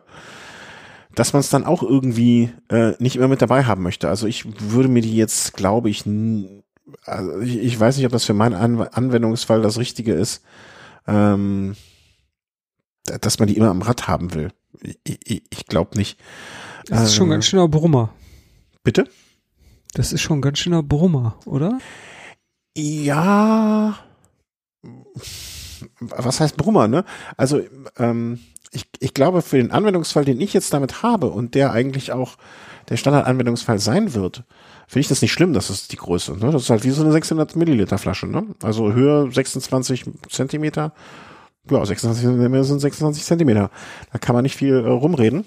dass man es dann auch irgendwie äh, nicht immer mit dabei haben möchte. Also ich würde mir die jetzt, glaube ich, also ich, ich weiß nicht, ob das für meinen An Anwendungsfall das Richtige ist, ähm, dass man die immer am Rad haben will. Ich, ich, ich glaube nicht. Das ist schon ein ganz schöner Brummer. Bitte? Das ist schon ganz schöner Brummer, oder? Ja. Was heißt Brummer, ne? Also, ähm, ich, ich glaube, für den Anwendungsfall, den ich jetzt damit habe und der eigentlich auch der Standardanwendungsfall sein wird, finde ich das nicht schlimm, das ist die Größe. Ne? Das ist halt wie so eine 600 Milliliter Flasche. Ne? Also Höhe 26 Zentimeter. Ja, 26 Zentimeter sind 26 Zentimeter. Da kann man nicht viel äh, rumreden.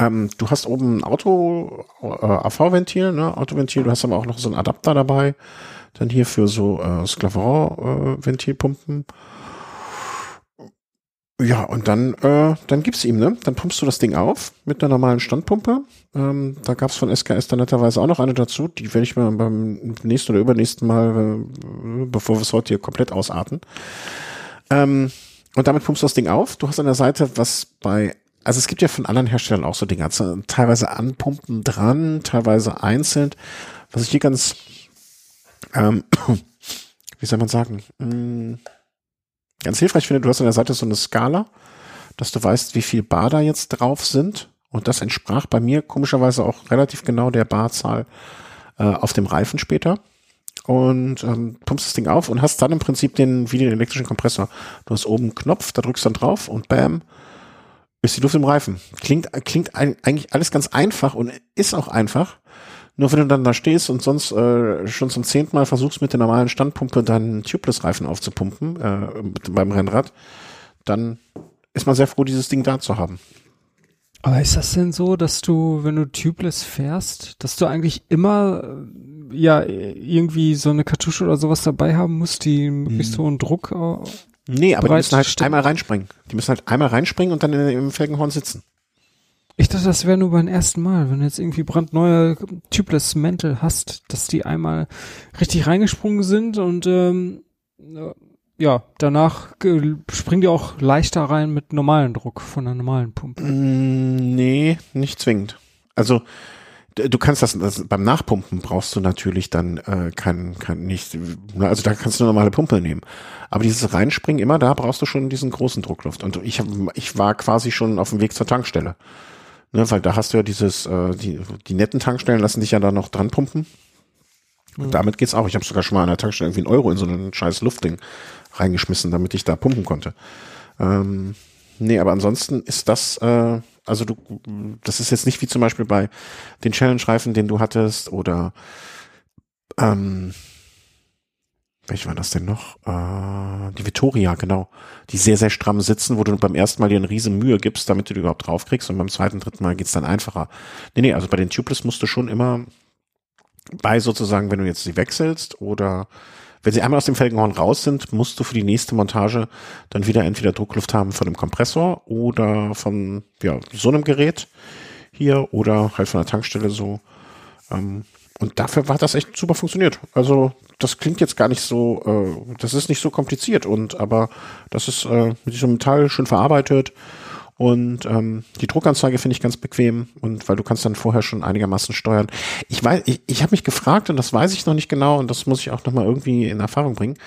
Ähm, du hast oben ein Auto, äh, AV-Ventil, ne? Autoventil, du hast aber auch noch so einen Adapter dabei. Dann hier für so äh, Sklavron-Ventilpumpen. Äh, ja, und dann, äh, dann gibt's ihm, ne? Dann pumpst du das Ding auf mit einer normalen Standpumpe. Ähm, da gab's von SKS dann netterweise auch noch eine dazu. Die werde ich mir beim nächsten oder übernächsten Mal, äh, bevor wir es heute hier komplett ausarten. Ähm, und damit pumpst du das Ding auf. Du hast an der Seite was bei, also es gibt ja von anderen Herstellern auch so Dinge, teilweise anpumpen dran, teilweise einzeln. Was ich hier ganz, ähm, [coughs] wie soll man sagen, mh, mm, ganz hilfreich finde, du hast an der Seite so eine Skala, dass du weißt, wie viel Bar da jetzt drauf sind. Und das entsprach bei mir komischerweise auch relativ genau der Barzahl äh, auf dem Reifen später. Und ähm, pumpst das Ding auf und hast dann im Prinzip den, wie den elektrischen Kompressor. Du hast oben einen Knopf, da drückst dann drauf und bam, ist die Luft im Reifen. Klingt, klingt eigentlich alles ganz einfach und ist auch einfach. Nur wenn du dann da stehst und sonst äh, schon zum zehnten Mal versuchst, mit der normalen Standpumpe deinen Tubeless-Reifen aufzupumpen äh, beim Rennrad, dann ist man sehr froh, dieses Ding da zu haben. Aber ist das denn so, dass du, wenn du tubeless fährst, dass du eigentlich immer äh, ja irgendwie so eine Kartusche oder sowas dabei haben musst, die möglichst hm. hohen Druck äh, Nee, aber die müssen halt einmal reinspringen. Die müssen halt einmal reinspringen und dann im Felgenhorn sitzen. Ich dachte, das wäre nur beim ersten Mal, wenn du jetzt irgendwie brandneue Tubeless Mäntel hast, dass die einmal richtig reingesprungen sind und ähm, ja, danach springen die auch leichter rein mit normalen Druck von einer normalen Pumpe. Mm, nee, nicht zwingend. Also du kannst das, das, beim Nachpumpen brauchst du natürlich dann äh, kein, kein nicht, also da kannst du eine normale Pumpe nehmen. Aber dieses Reinspringen immer, da brauchst du schon diesen großen Druckluft. Und ich hab, ich war quasi schon auf dem Weg zur Tankstelle. Ne, weil da hast du ja dieses, äh, die, die netten Tankstellen lassen dich ja da noch dran pumpen. Und mhm. damit geht's auch. Ich habe sogar schon mal an der Tankstelle irgendwie einen Euro in so ein scheiß Luftding reingeschmissen, damit ich da pumpen konnte. Ähm, nee, aber ansonsten ist das, äh, also du, das ist jetzt nicht wie zum Beispiel bei den Challenge-Reifen, den du hattest, oder ähm, welche war das denn noch? Äh, die Vittoria, genau. Die sehr, sehr stramm sitzen, wo du beim ersten Mal dir eine riesen Mühe gibst, damit du die überhaupt draufkriegst und beim zweiten, dritten Mal geht's dann einfacher. Nee, nee, also bei den Tubeless musst du schon immer bei sozusagen, wenn du jetzt sie wechselst oder wenn sie einmal aus dem Felgenhorn raus sind, musst du für die nächste Montage dann wieder entweder Druckluft haben von dem Kompressor oder von ja, so einem Gerät hier oder halt von der Tankstelle so. Ähm, und dafür war das echt super funktioniert. Also das klingt jetzt gar nicht so, äh, das ist nicht so kompliziert und aber das ist äh, mit diesem Metall schön verarbeitet und ähm, die Druckanzeige finde ich ganz bequem und weil du kannst dann vorher schon einigermaßen steuern. Ich weiß, ich, ich habe mich gefragt und das weiß ich noch nicht genau und das muss ich auch noch mal irgendwie in Erfahrung bringen.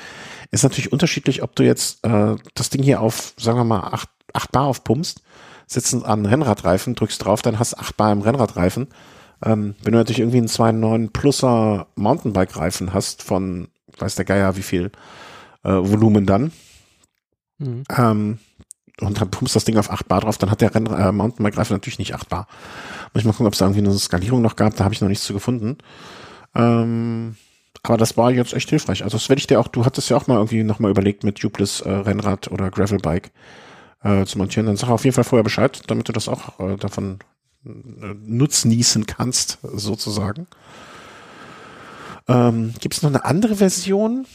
Ist natürlich unterschiedlich, ob du jetzt äh, das Ding hier auf, sagen wir mal, 8, 8 Bar aufpumpst, sitzen an Rennradreifen, drückst drauf, dann hast 8 Bar im Rennradreifen ähm, wenn du natürlich irgendwie einen 2.9 Pluser Mountainbike-Reifen hast von, weiß der Geier wie viel äh, Volumen dann, mhm. ähm, und dann pumpst das Ding auf 8 Bar drauf, dann hat der Renn äh, Mountainbike-Reifen natürlich nicht 8 Bar. Muss ich mal gucken, ob es da irgendwie eine Skalierung noch gab, da habe ich noch nichts zu gefunden. Ähm, aber das war jetzt echt hilfreich. Also das werde ich dir auch, du hattest ja auch mal irgendwie nochmal überlegt mit Tubeless äh, Rennrad oder Gravelbike äh, zu montieren, dann sag auf jeden Fall vorher Bescheid, damit du das auch äh, davon nutznießen kannst, sozusagen. Ähm, Gibt es noch eine andere Version?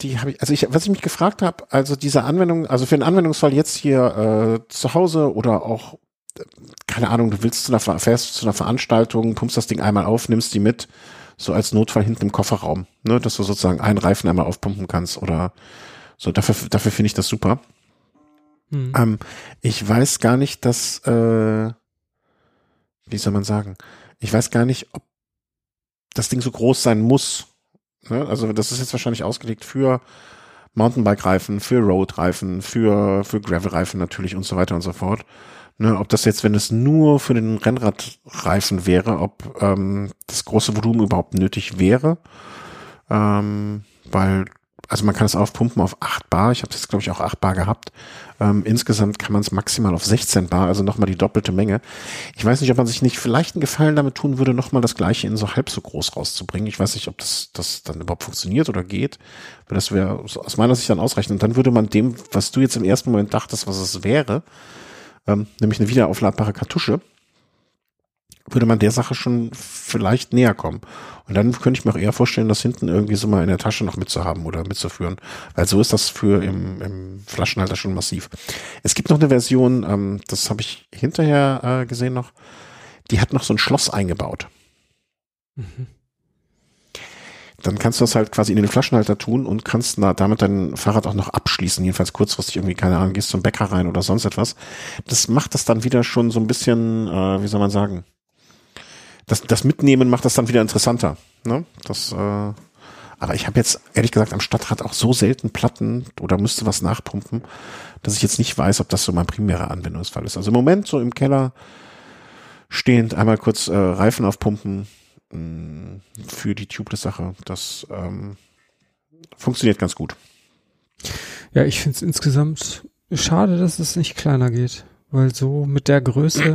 Die habe ich, also ich, was ich mich gefragt habe, also diese Anwendung, also für den Anwendungsfall jetzt hier äh, zu Hause oder auch, äh, keine Ahnung, du willst zu einer, fährst zu einer Veranstaltung, pumpst das Ding einmal auf, nimmst die mit, so als Notfall hinten im Kofferraum, ne, dass du sozusagen einen Reifen einmal aufpumpen kannst oder so. Dafür, dafür finde ich das super. Hm. Ähm, ich weiß gar nicht, dass, äh, wie soll man sagen, ich weiß gar nicht, ob das Ding so groß sein muss. Ne? Also das ist jetzt wahrscheinlich ausgelegt für Mountainbike-Reifen, für Road-Reifen, für, für Gravel-Reifen natürlich und so weiter und so fort. Ne, ob das jetzt, wenn es nur für den Rennradreifen wäre, ob ähm, das große Volumen überhaupt nötig wäre. Ähm, weil also man kann es aufpumpen auf 8 Bar. Ich habe das, glaube ich, auch 8 Bar gehabt. Ähm, insgesamt kann man es maximal auf 16 Bar, also nochmal die doppelte Menge. Ich weiß nicht, ob man sich nicht vielleicht einen Gefallen damit tun würde, nochmal das gleiche in so halb so groß rauszubringen. Ich weiß nicht, ob das, das dann überhaupt funktioniert oder geht. Aber das wäre aus meiner Sicht dann ausreichend. Und dann würde man dem, was du jetzt im ersten Moment dachtest, was es wäre, ähm, nämlich eine wiederaufladbare Kartusche, würde man der Sache schon vielleicht näher kommen. Und dann könnte ich mir auch eher vorstellen, das hinten irgendwie so mal in der Tasche noch mitzuhaben oder mitzuführen. Weil so ist das für im, im Flaschenhalter schon massiv. Es gibt noch eine Version, ähm, das habe ich hinterher äh, gesehen noch, die hat noch so ein Schloss eingebaut. Mhm. Dann kannst du das halt quasi in den Flaschenhalter tun und kannst na, damit dein Fahrrad auch noch abschließen. Jedenfalls kurzfristig irgendwie, keine Ahnung, gehst zum Bäcker rein oder sonst etwas. Das macht das dann wieder schon so ein bisschen, äh, wie soll man sagen, das, das Mitnehmen macht das dann wieder interessanter. Ne? Das, äh, aber ich habe jetzt ehrlich gesagt am Stadtrat auch so selten Platten oder müsste was nachpumpen, dass ich jetzt nicht weiß, ob das so mein primärer Anwendungsfall ist. Also im Moment so im Keller stehend einmal kurz äh, Reifen aufpumpen mh, mm, für die Tubeless-Sache. Das ähm, funktioniert ganz gut. Ja, ich finde es insgesamt schade, dass es nicht kleiner geht, weil so mit der Größe,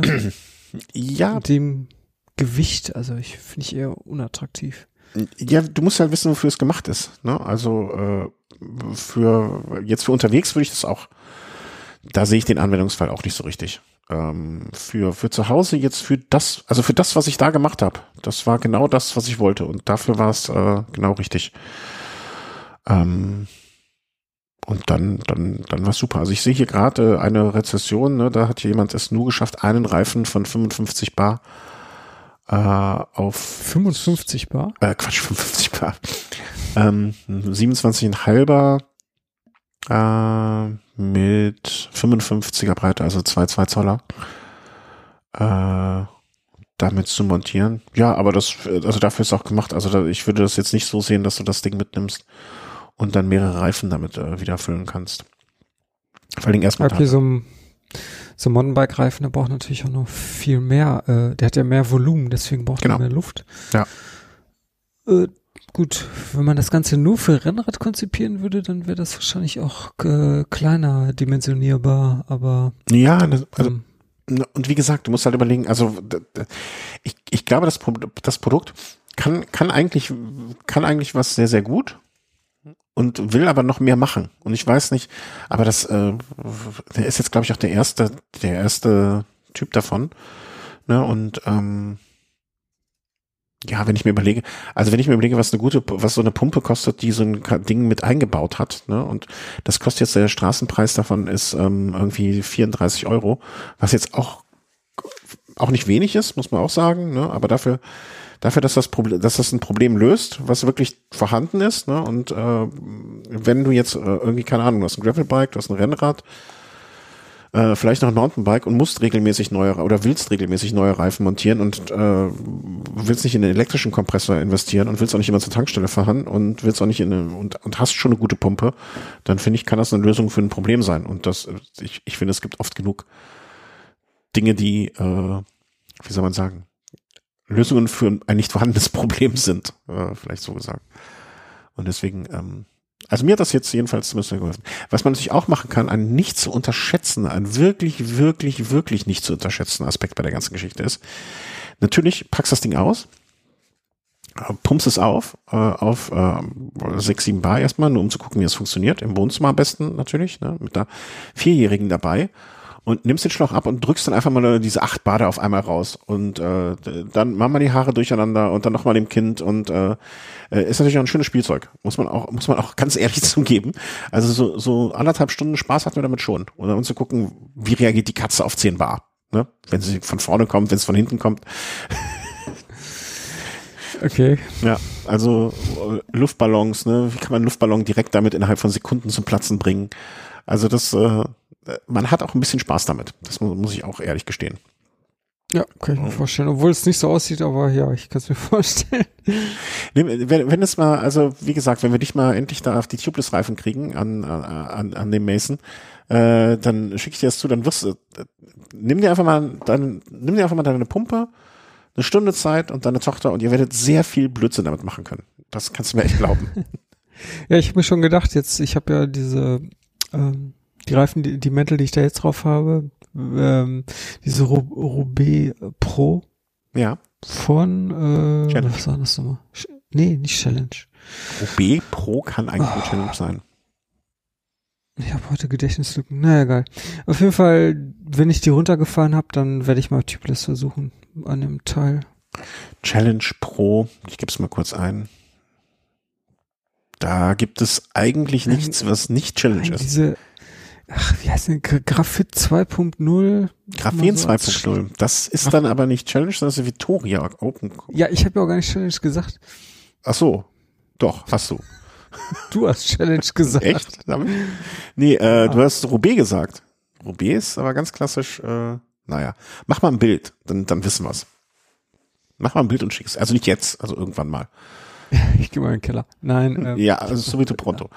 ja, dem Gewicht, also ich finde ich eher unattraktiv. Ja, du musst halt wissen, wofür es gemacht ist. Ne? Also äh, für jetzt für unterwegs würde ich das auch, da sehe ich den Anwendungsfall auch nicht so richtig. Ähm, für für zu Hause jetzt für das, also für das, was ich da gemacht habe, das war genau das, was ich wollte und dafür war es äh, genau richtig. Ähm, und dann, dann, dann war super. Also ich sehe hier gerade eine Rezession, ne, da hat jemand es nur geschafft, einen Reifen von 55 Bar äh, auf 55 Bar? Äh, Quatsch, 55 Bar. Ähm, 27,5er äh, mit 55er Breite, also 2,2 Zoller. Äh, damit zu montieren. Ja, aber das, also dafür ist auch gemacht. Also da, ich würde das jetzt nicht so sehen, dass du das Ding mitnimmst und dann mehrere Reifen damit äh, wieder füllen kannst. Vor allen Dingen erstmal. Okay, so ein so ein Mountainbike-Reifen, der braucht natürlich auch noch viel mehr, äh, der hat ja mehr Volumen, deswegen braucht genau. er mehr Luft. Ja. Äh, gut, wenn man das Ganze nur für Rennrad konzipieren würde, dann wäre das wahrscheinlich auch äh, kleiner dimensionierbar, aber. Ja, das, also, ähm, und wie gesagt, du musst halt überlegen, also ich, ich glaube, das, das Produkt kann, kann eigentlich, kann eigentlich was sehr, sehr gut und will aber noch mehr machen. Und ich weiß nicht, aber das, äh, der ist jetzt, glaube ich, auch der erste, der erste Typ davon. Ne? Und ähm, ja, wenn ich mir überlege, also wenn ich mir überlege, was eine gute, was so eine Pumpe kostet, die so ein Ding mit eingebaut hat, ne, und das kostet jetzt der Straßenpreis davon ist ähm, irgendwie 34 Euro, was jetzt auch auch nicht wenig ist, muss man auch sagen, ne, aber dafür dafür, dass das Problem, dass das ein Problem löst, was wirklich vorhanden ist. Ne? Und äh, wenn du jetzt äh, irgendwie, keine Ahnung, du hast ein Gravelbike, du hast ein Rennrad, äh, vielleicht noch ein Mountainbike und musst regelmäßig neue oder willst regelmäßig neue Reifen montieren und äh, willst nicht in den elektrischen Kompressor investieren und willst auch nicht immer zur Tankstelle fahren und willst auch nicht in eine, und, und hast schon eine gute Pumpe, dann finde ich, kann das eine Lösung für ein Problem sein. Und das, ich, ich finde, es gibt oft genug Dinge, die, äh, wie soll man sagen, Lösungen für ein nicht vorhandenes [laughs] Problem sind, äh, vielleicht so gesagt. Und deswegen, ähm, also mir hat das jetzt jedenfalls zumindest geholfen. Was man natürlich auch machen kann, ein nicht zu unterschätzen, ein wirklich, wirklich, wirklich nicht zu unterschätzen Aspekt bei der ganzen Geschichte ist, natürlich packst das Ding aus, pumpst es auf, äh, auf äh, 6, 7 Bar erstmal, nur um zu gucken, wie es funktioniert. Im Wohnzimmer am besten natürlich, ne, mit der Vierjährigen dabei. Und nimmst den Schlauch ab und drückst dann einfach mal diese acht Bade auf einmal raus. Und äh, dann machen wir die Haare durcheinander und dann nochmal dem Kind. Und äh, äh, ist natürlich auch ein schönes Spielzeug. Muss man auch, muss man auch [laughs] ganz ehrlich zugeben. Also so, so anderthalb Stunden Spaß hatten wir damit schon. Und dann zu gucken, wie reagiert die Katze auf 10 Bar. Ne? Wenn sie von vorne kommt, wenn es von hinten kommt. [laughs] Okay. Ja, also äh, Luftballons, ne? Wie kann man einen Luftballon direkt damit innerhalb von Sekunden zum Platzen bringen? Also das, äh, man hat auch ein bisschen Spaß damit. Das muss, muss ich auch ehrlich gestehen. Ja, kann ich mir vorstellen. Obwohl es nicht so aussieht, aber ja, ich kann es mir [laughs] vorstellen. Wenn, wenn es mal, also wie gesagt, wenn wir dich mal endlich da auf die Tubeless-Reifen kriegen an, an, an dem Mason, äh, dann schicke ich dir das zu, dann wirst du, äh, nimm dir einfach mal, dann, nimm dir einfach mal deine Pumpe, eine Stunde Zeit und deine Tochter und ihr werdet sehr viel Blödsinn damit machen können. Das kannst du mir echt glauben. [laughs] ja, ich habe mir schon gedacht, jetzt, ich habe ja diese, ähm, die Reifen, die, die Mäntel, die ich da jetzt drauf habe, ähm, diese Roubaix Pro. Ja. Von, äh, Challenge. was war das nochmal? Nee, nicht Challenge. Roubaix Pro kann eigentlich oh. Challenge sein. Ich habe heute Gedächtnislücken. Naja, egal. Auf jeden Fall, wenn ich die runtergefahren habe, dann werde ich mal Typless versuchen an dem Teil. Challenge Pro, ich gebe es mal kurz ein. Da gibt es eigentlich nichts, was nicht Challenge Nein, ist. Diese, ach, wie heißt denn, Graphit 2.0? Graphen so 2.0. Das ist ach. dann aber nicht Challenge, sondern ist Victoria Open. Ja, ich habe ja auch gar nicht Challenge gesagt. Ach so. Doch, hast du. [laughs] Du hast Challenge gesagt. Echt? Nee, äh, ah. du hast Roubaix gesagt. Roubaix ist aber ganz klassisch, äh, naja. Mach mal ein Bild, dann, dann wissen wir's. Mach mal ein Bild und schick's. Also nicht jetzt, also irgendwann mal. [laughs] Ich gehe mal in den Keller. Nein. Ähm, ja, also subito pronto.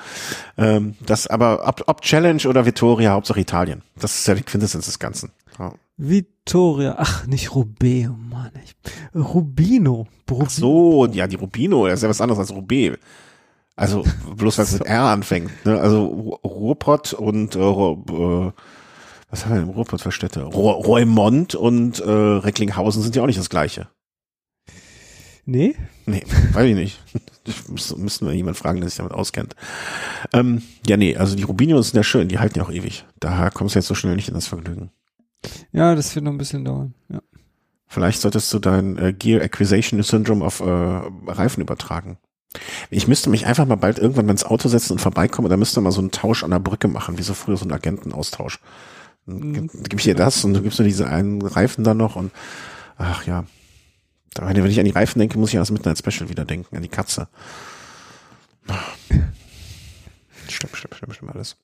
Ähm, das aber, ob, ob Challenge oder Vittoria, Hauptsache Italien. Das ist ja die Quintessenz des Ganzen. Ja. Vittoria, ach, nicht Roubaix, oh Mann. Ich, Rubino. Rubino. Ach so, ja, die Rubino, das ist ja was anderes als Roubaix. Also bloß weil es [laughs] mit R anfängt. Ne? Also Ruhrpott und äh, äh, was haben wir im Ruhrpott für Städte? Roermond und äh, Recklinghausen sind ja auch nicht das gleiche. Nee? Nee, weiß ich nicht. Das müssten wir jemand fragen, der sich damit auskennt. Ähm, ja, nee, also die Rubinios sind ja schön, die halten ja auch ewig. Daher kommst du jetzt so schnell nicht in das Vergnügen. Ja, das wird noch ein bisschen dauern, ja. Vielleicht solltest du dein äh, Gear Acquisition Syndrome auf äh, Reifen übertragen. Ich müsste mich einfach mal bald irgendwann ins Auto setzen und vorbeikommen, da müsste man so einen Tausch an der Brücke machen, wie so früher so ein Agentenaustausch. Dann mhm. gebe ich dir das und du gibst mir diese einen Reifen dann noch und ach ja. Wenn ich an die Reifen denke, muss ich an das Midnight Special wieder denken, an die Katze. Schlimm, schlimm, schlimm, schlimm alles.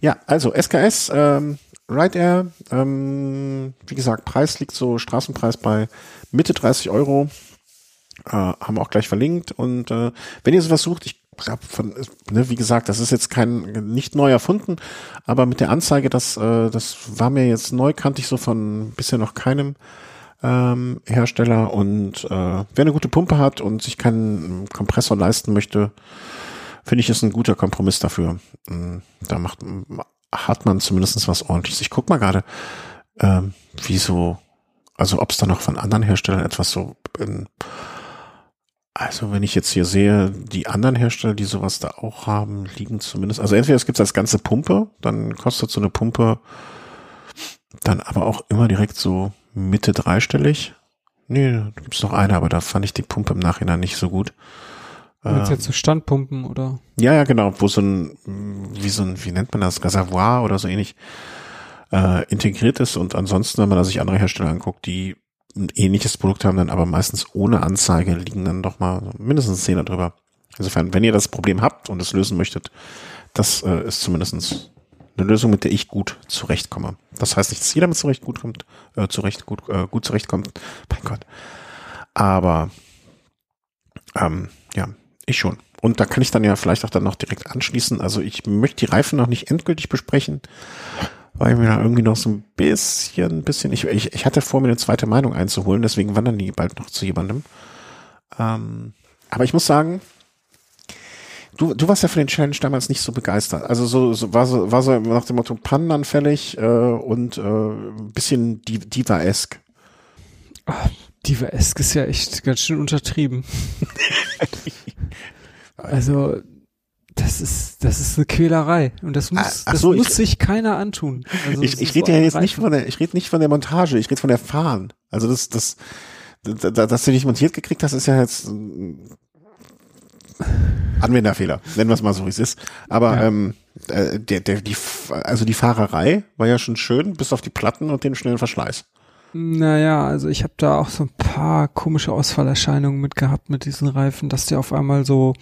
Ja, also SKS, ähm, Ride Air, ähm, wie gesagt, Preis liegt so, Straßenpreis bei Mitte 30 Euro. Äh, haben wir auch gleich verlinkt. Und äh, wenn ihr sowas sucht, ich habe von, ne, wie gesagt, das ist jetzt kein nicht neu erfunden, aber mit der Anzeige, das, äh, das war mir jetzt neu, kannte ich so von bisher noch keinem ähm, Hersteller. Und äh, wer eine gute Pumpe hat und sich keinen Kompressor leisten möchte, finde ich, ist ein guter Kompromiss dafür. Mm, da macht hat man zumindest was ordentliches. Ich guck mal gerade, ähm, wie so, also ob es da noch von anderen Herstellern etwas so in also wenn ich jetzt hier sehe, die anderen Hersteller, die sowas da auch haben, liegen zumindest, also entweder es gibt als ganze Pumpe, dann kostet so eine Pumpe dann aber auch immer direkt so Mitte dreistellig. Nee, da gibt's noch eine, aber da fand ich die Pumpe im Nachhinein nicht so gut. Ähm, jetzt so Standpumpen oder? Ja, ja, genau, wo so ein, wie so ein, wie nennt man das, Reservoir oder so ähnlich äh, integriert ist und ansonsten, wenn man da sich andere Hersteller anguckt, die ein ähnliches Produkt haben, dann aber meistens ohne Anzeige liegen dann doch mal mindestens Zehner drüber. Insofern, wenn ihr das Problem habt und es lösen möchtet, das äh, ist zumindestens eine Lösung, mit der ich gut zurechtkomme. Das heißt nicht, dass jeder mit zurecht gut kommt, äh, zurecht gut, äh, gut zurechtkommt. Mein Gott. Aber ähm, ja, ich schon. Und da kann ich dann ja vielleicht auch dann noch direkt anschließen. Also ich möchte die Reifen noch nicht endgültig besprechen weil ich mir da irgendwie noch so ein bisschen, bisschen, ich, ich, ich hatte vor, mir eine zweite Meinung einzuholen, deswegen wandern die bald noch zu jemandem. Ähm, aber ich muss sagen, du, du warst ja für den Challenge damals nicht so begeistert. Also so, so war so, war so nach dem Motto Pannenanfällig äh, und äh, ein bisschen Diva-esk. Diva-esque ist ja echt ganz schön untertrieben. [laughs] also, das ist, das ist eine Quälerei. Und das muss, ach so, das muss ich- sich keiner antun. Also, ich ich rede so ja jetzt nicht von der, ich rede nicht von der Montage, ich rede von der Fahren. Also das, das, da- dass du nicht montiert gekriegt hast, ist ja jetzt Anwenderfehler, nennen wir es mal so, wie es ist. Aber Ja. ähm, äh, der, der, die, also die Fahrerei war ja schon schön, bis auf die Platten und den schnellen Verschleiß. Naja, also ich habe da auch so ein paar komische Ausfallerscheinungen mit gehabt mit diesen Reifen, dass der auf einmal so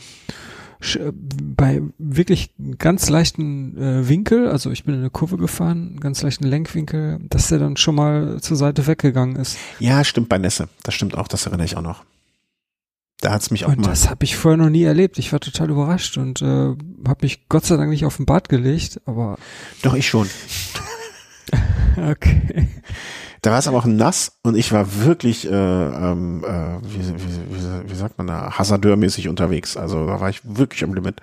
äh, bei wirklich ganz leichten äh, Winkel, also ich bin in eine Kurve gefahren, ganz leichten Lenkwinkel, dass der dann schon mal zur Seite weggegangen ist. Ja, stimmt bei Nässe. Das stimmt auch, das erinnere ich auch noch. Da hat's mich auch Und mal. das habe ich vorher noch nie erlebt. Ich war total überrascht und äh, habe mich Gott sei Dank nicht auf den Bad gelegt, aber Doch, ich schon. [laughs] okay. Da war es aber auch nass und ich war wirklich, äh, ähm, äh, wie, wie, wie, wie sagt man da, hasardeurmäßig unterwegs. Also da war ich wirklich am Limit.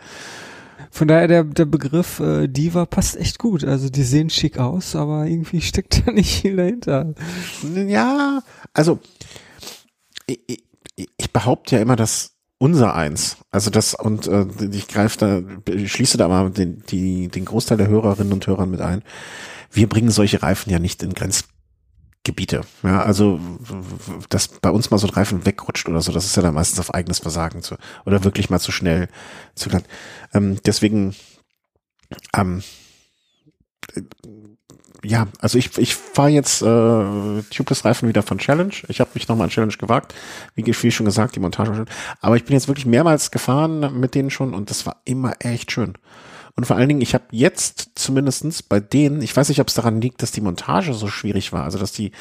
Von daher der, der Begriff äh, Diva passt echt gut. Also die sehen schick aus, aber irgendwie [laughs] steckt da nicht viel dahinter. Ja, also ich, ich, behaupte ja immer, dass unser eins, also das und äh, ich greife da, schließe da mal den, die, den Großteil der Hörerinnen und Hörern mit ein. Wir bringen solche Reifen ja nicht in Grenzgebiete. Ja, also dass bei uns mal so ein Reifen wegrutscht oder so, das ist ja dann meistens auf eigenes Versagen zu oder wirklich mal zu schnell zu. Ähm, deswegen ähm, ja, also ich, ich fahre jetzt äh, Tubeless-Reifen wieder von Challenge. Ich habe mich nochmal an Challenge gewagt. Wie, wie schon gesagt, die Montage war schön. Aber ich bin jetzt wirklich mehrmals gefahren mit denen schon und das war immer echt schön. Und vor allen Dingen, ich habe jetzt zumindestens bei denen, ich weiß nicht, ob es daran liegt, dass die Montage so schwierig war, also dass die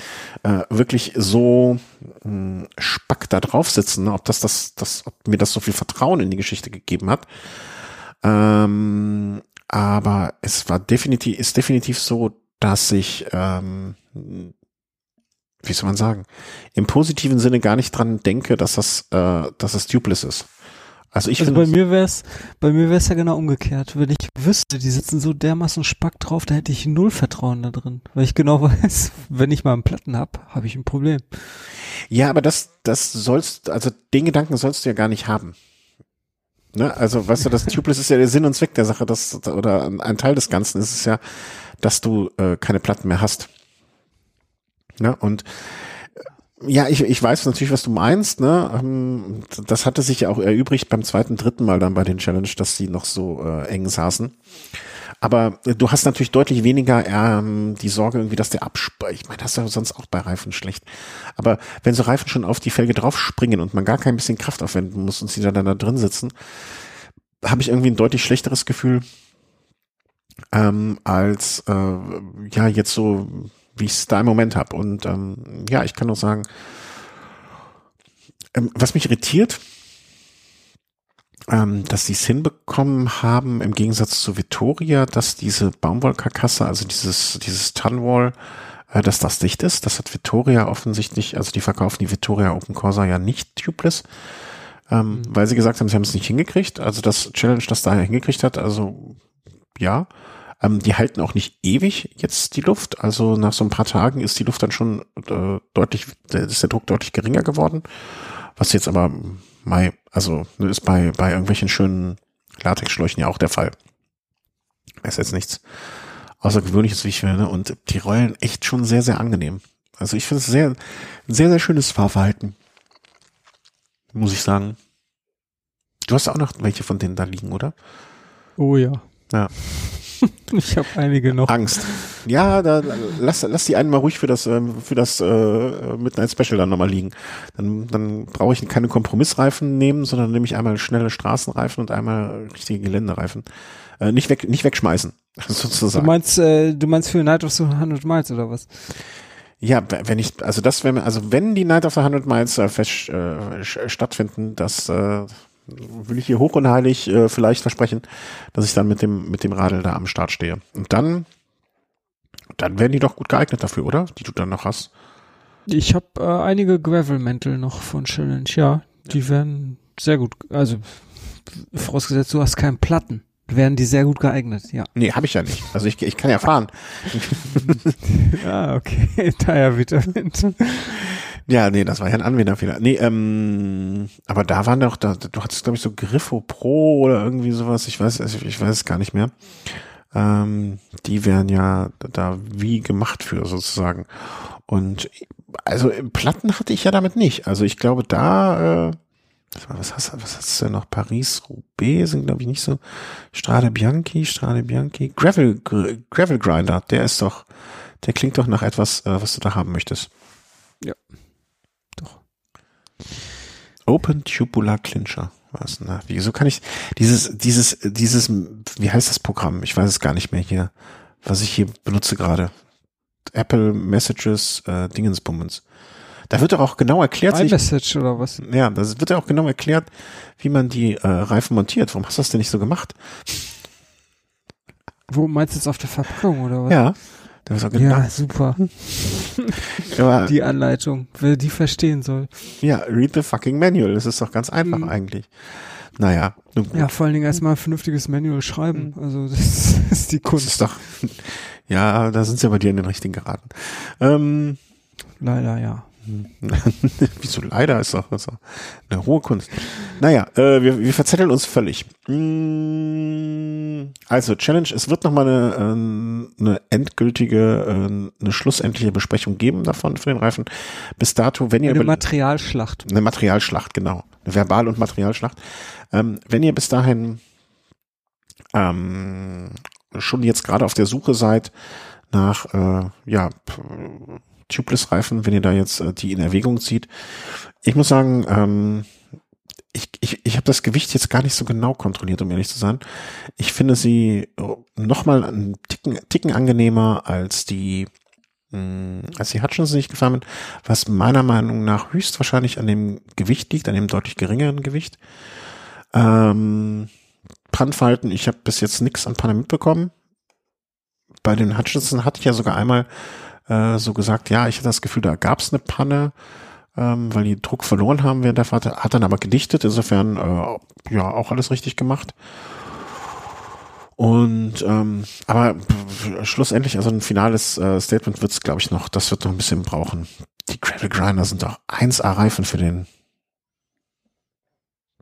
äh, wirklich so mh, spack da drauf sitzen, ne? ob das, das, das, ob mir das so viel Vertrauen in die Geschichte gegeben hat. Ähm, aber es war definitiv, ist definitiv so, dass ich, ähm, wie soll man sagen, im positiven Sinne gar nicht dran denke, dass das, äh, dass es tubeless ist. Also ich Also finde, bei mir wär's, bei mir wär's ja genau umgekehrt. Wenn ich wüsste, die sitzen so dermaßen spack drauf, da hätte ich null Vertrauen da drin. Weil ich genau [laughs] weiß, wenn ich mal einen Platten hab, habe ich ein Problem. ja, aber das, das sollst, also den Gedanken sollst du ja gar nicht haben. Ne? Also, weißt du, das Tubeless ist ja der Sinn und Zweck der Sache, das, oder ein ein Teil des Ganzen ist es ja, dass du äh, keine Platten mehr hast. Ne? Und äh, ja, ich, ich weiß natürlich, was du meinst. Ne? Ähm, Das hatte sich ja auch erübrigt beim zweiten, dritten Mal dann bei den Challenge, dass sie noch so äh, eng saßen. Aber äh, du hast natürlich deutlich weniger ähm, die Sorge irgendwie, dass der absp... Ich meine, das ist ja sonst auch bei Reifen schlecht. Aber wenn so Reifen schon auf die Felge draufspringen und man gar kein bisschen Kraft aufwenden muss und sie dann da drin sitzen, habe ich irgendwie ein deutlich schlechteres Gefühl ähm, als äh, ja jetzt so, wie ich es da im Moment habe. Und ähm, ja, ich kann nur sagen, ähm, was mich irritiert, ähm, dass sie es hinbekommen haben, im Gegensatz zu Vittoria, dass diese Baumwollkarkasse, also dieses, dieses Tunwall, äh, dass das dicht ist. Das hat Vittoria offensichtlich, also die verkaufen die Vittoria Open Corsa ja nicht tubeless, ähm, weil sie gesagt haben, sie haben es nicht hingekriegt. Also das Challenge, das da hingekriegt hat, also ja. Ähm, die halten auch nicht ewig jetzt die Luft. Also nach so ein paar Tagen ist die Luft dann schon äh, deutlich, ist der Druck deutlich geringer geworden. Was jetzt aber Mai, also ist bei, bei irgendwelchen schönen Latexschläuchen ja auch der Fall. Ist jetzt nichts Außergewöhnliches, wie ich finde. Und die rollen echt schon sehr, sehr angenehm. Also ich finde es sehr, ein sehr, sehr schönes Fahrverhalten. Muss ich sagen. Du hast auch noch welche von denen da liegen, oder? Oh ja. Ja. [laughs] Ich habe einige noch. Angst. Ja, da, lass, lass die einen mal ruhig für das, ähm, für das äh, Midnight Special dann nochmal liegen. Dann, dann brauche ich keine Kompromissreifen nehmen, sondern nehme ich einmal schnelle Straßenreifen und einmal richtige Geländereifen. Äh, nicht weg, nicht wegschmeißen, [laughs] Du sozusagen. meinst, äh, du meinst für Night of the 100 Miles oder was? Ja, wenn ich, also das mir- also wenn die Night of the 100 Miles äh, fest, äh, stattfinden, das äh, will ich hier hoch und heilig äh, vielleicht versprechen, dass ich dann mit dem mit dem Radl da am Start stehe. Und dann, dann wären die doch gut geeignet dafür, oder? Die du dann noch hast. Ich habe äh, einige Gravel-Mäntel noch von Challenge, ja. Die werden sehr gut, also vorausgesetzt, du hast keinen Platten, werden die sehr gut geeignet, ja. Nee, habe ich ja nicht. Also ich, ich kann ja fahren. [laughs] Ah, okay, [laughs] daher Vitamin. [laughs] Ja, nee, das war ja ein Anwenderfehler. Nee, ähm, aber da waren doch, da, du hattest, glaube ich, so Griffo Pro oder irgendwie sowas, ich weiß, ich weiß es gar nicht mehr. Ähm, die wären ja da wie gemacht für sozusagen. Und also Platten hatte ich ja damit nicht. Also ich glaube, da, äh, was hast, was hast du denn noch? Paris, Roubaix sind, glaube ich, nicht so. Strade Bianchi, Strade Bianchi. Gravel, Gravel Grinder, der ist doch, der klingt doch nach etwas, äh, was du da haben möchtest. Ja. Open Tubular Clincher. Was, na, wieso kann ich dieses, dieses, dieses, wie heißt das Programm? Ich weiß es gar nicht mehr hier, was ich hier benutze gerade. Apple Messages, äh, Dingensbummens. Da wird doch auch genau erklärt. iMessage oder was? Ja, das wird ja auch genau erklärt, wie man die äh, Reifen montiert. Warum hast du das denn nicht so gemacht? Wo meinst du jetzt auf der Verpackung oder was? Ja. Genau ja, super. [laughs] ja, die Anleitung, wer die verstehen soll. Ja, read the fucking manual. Das ist doch ganz einfach mhm. eigentlich. Naja. Ja, vor allen Dingen erstmal ein vernünftiges Manual schreiben. Mhm. Also [laughs] das ist die Kunst. Das ist doch, [laughs] ja, da sind sie bei dir in den richtigen geraten. Ähm, Leider ja. [laughs] Wieso leider ist doch, ist doch eine hohe Kunst. Naja, äh, wir, wir verzetteln uns völlig. Mm, also Challenge, es wird nochmal eine, äh, eine endgültige, äh, eine schlussendliche Besprechung geben davon für den Reifen. Bis dato, wenn ihr eine Materialschlacht. Eine Materialschlacht, genau. Eine Verbal- und Materialschlacht. Ähm, wenn ihr bis dahin ähm, schon jetzt gerade auf der Suche seid nach äh, ja Tubeless-Reifen, wenn ihr da jetzt äh, die in Erwägung zieht. Ich muss sagen, ähm, ich, ich, ich habe das Gewicht jetzt gar nicht so genau kontrolliert, um ehrlich zu sein. Ich finde sie nochmal einen Ticken, Ticken angenehmer als die mh, hm, als die Hutchinson, die ich gefahren bin, was meiner Meinung nach höchstwahrscheinlich an dem Gewicht liegt, an dem deutlich geringeren Gewicht. Ähm, Brandfalten, ich habe bis jetzt nichts an Panne mitbekommen. Bei den Hutchinson hatte ich ja sogar einmal äh, so gesagt, ja, ich hatte das Gefühl, da gab es eine Panne, ähm, weil die Druck verloren haben während der Fahrt, hat dann aber gedichtet, insofern äh, ja auch alles richtig gemacht. Und ähm, aber schlussendlich, also ein finales äh, Statement wird es, glaube ich, noch, das wird noch ein bisschen brauchen. Die Gravel Grinder sind doch 1A-Reifen für den.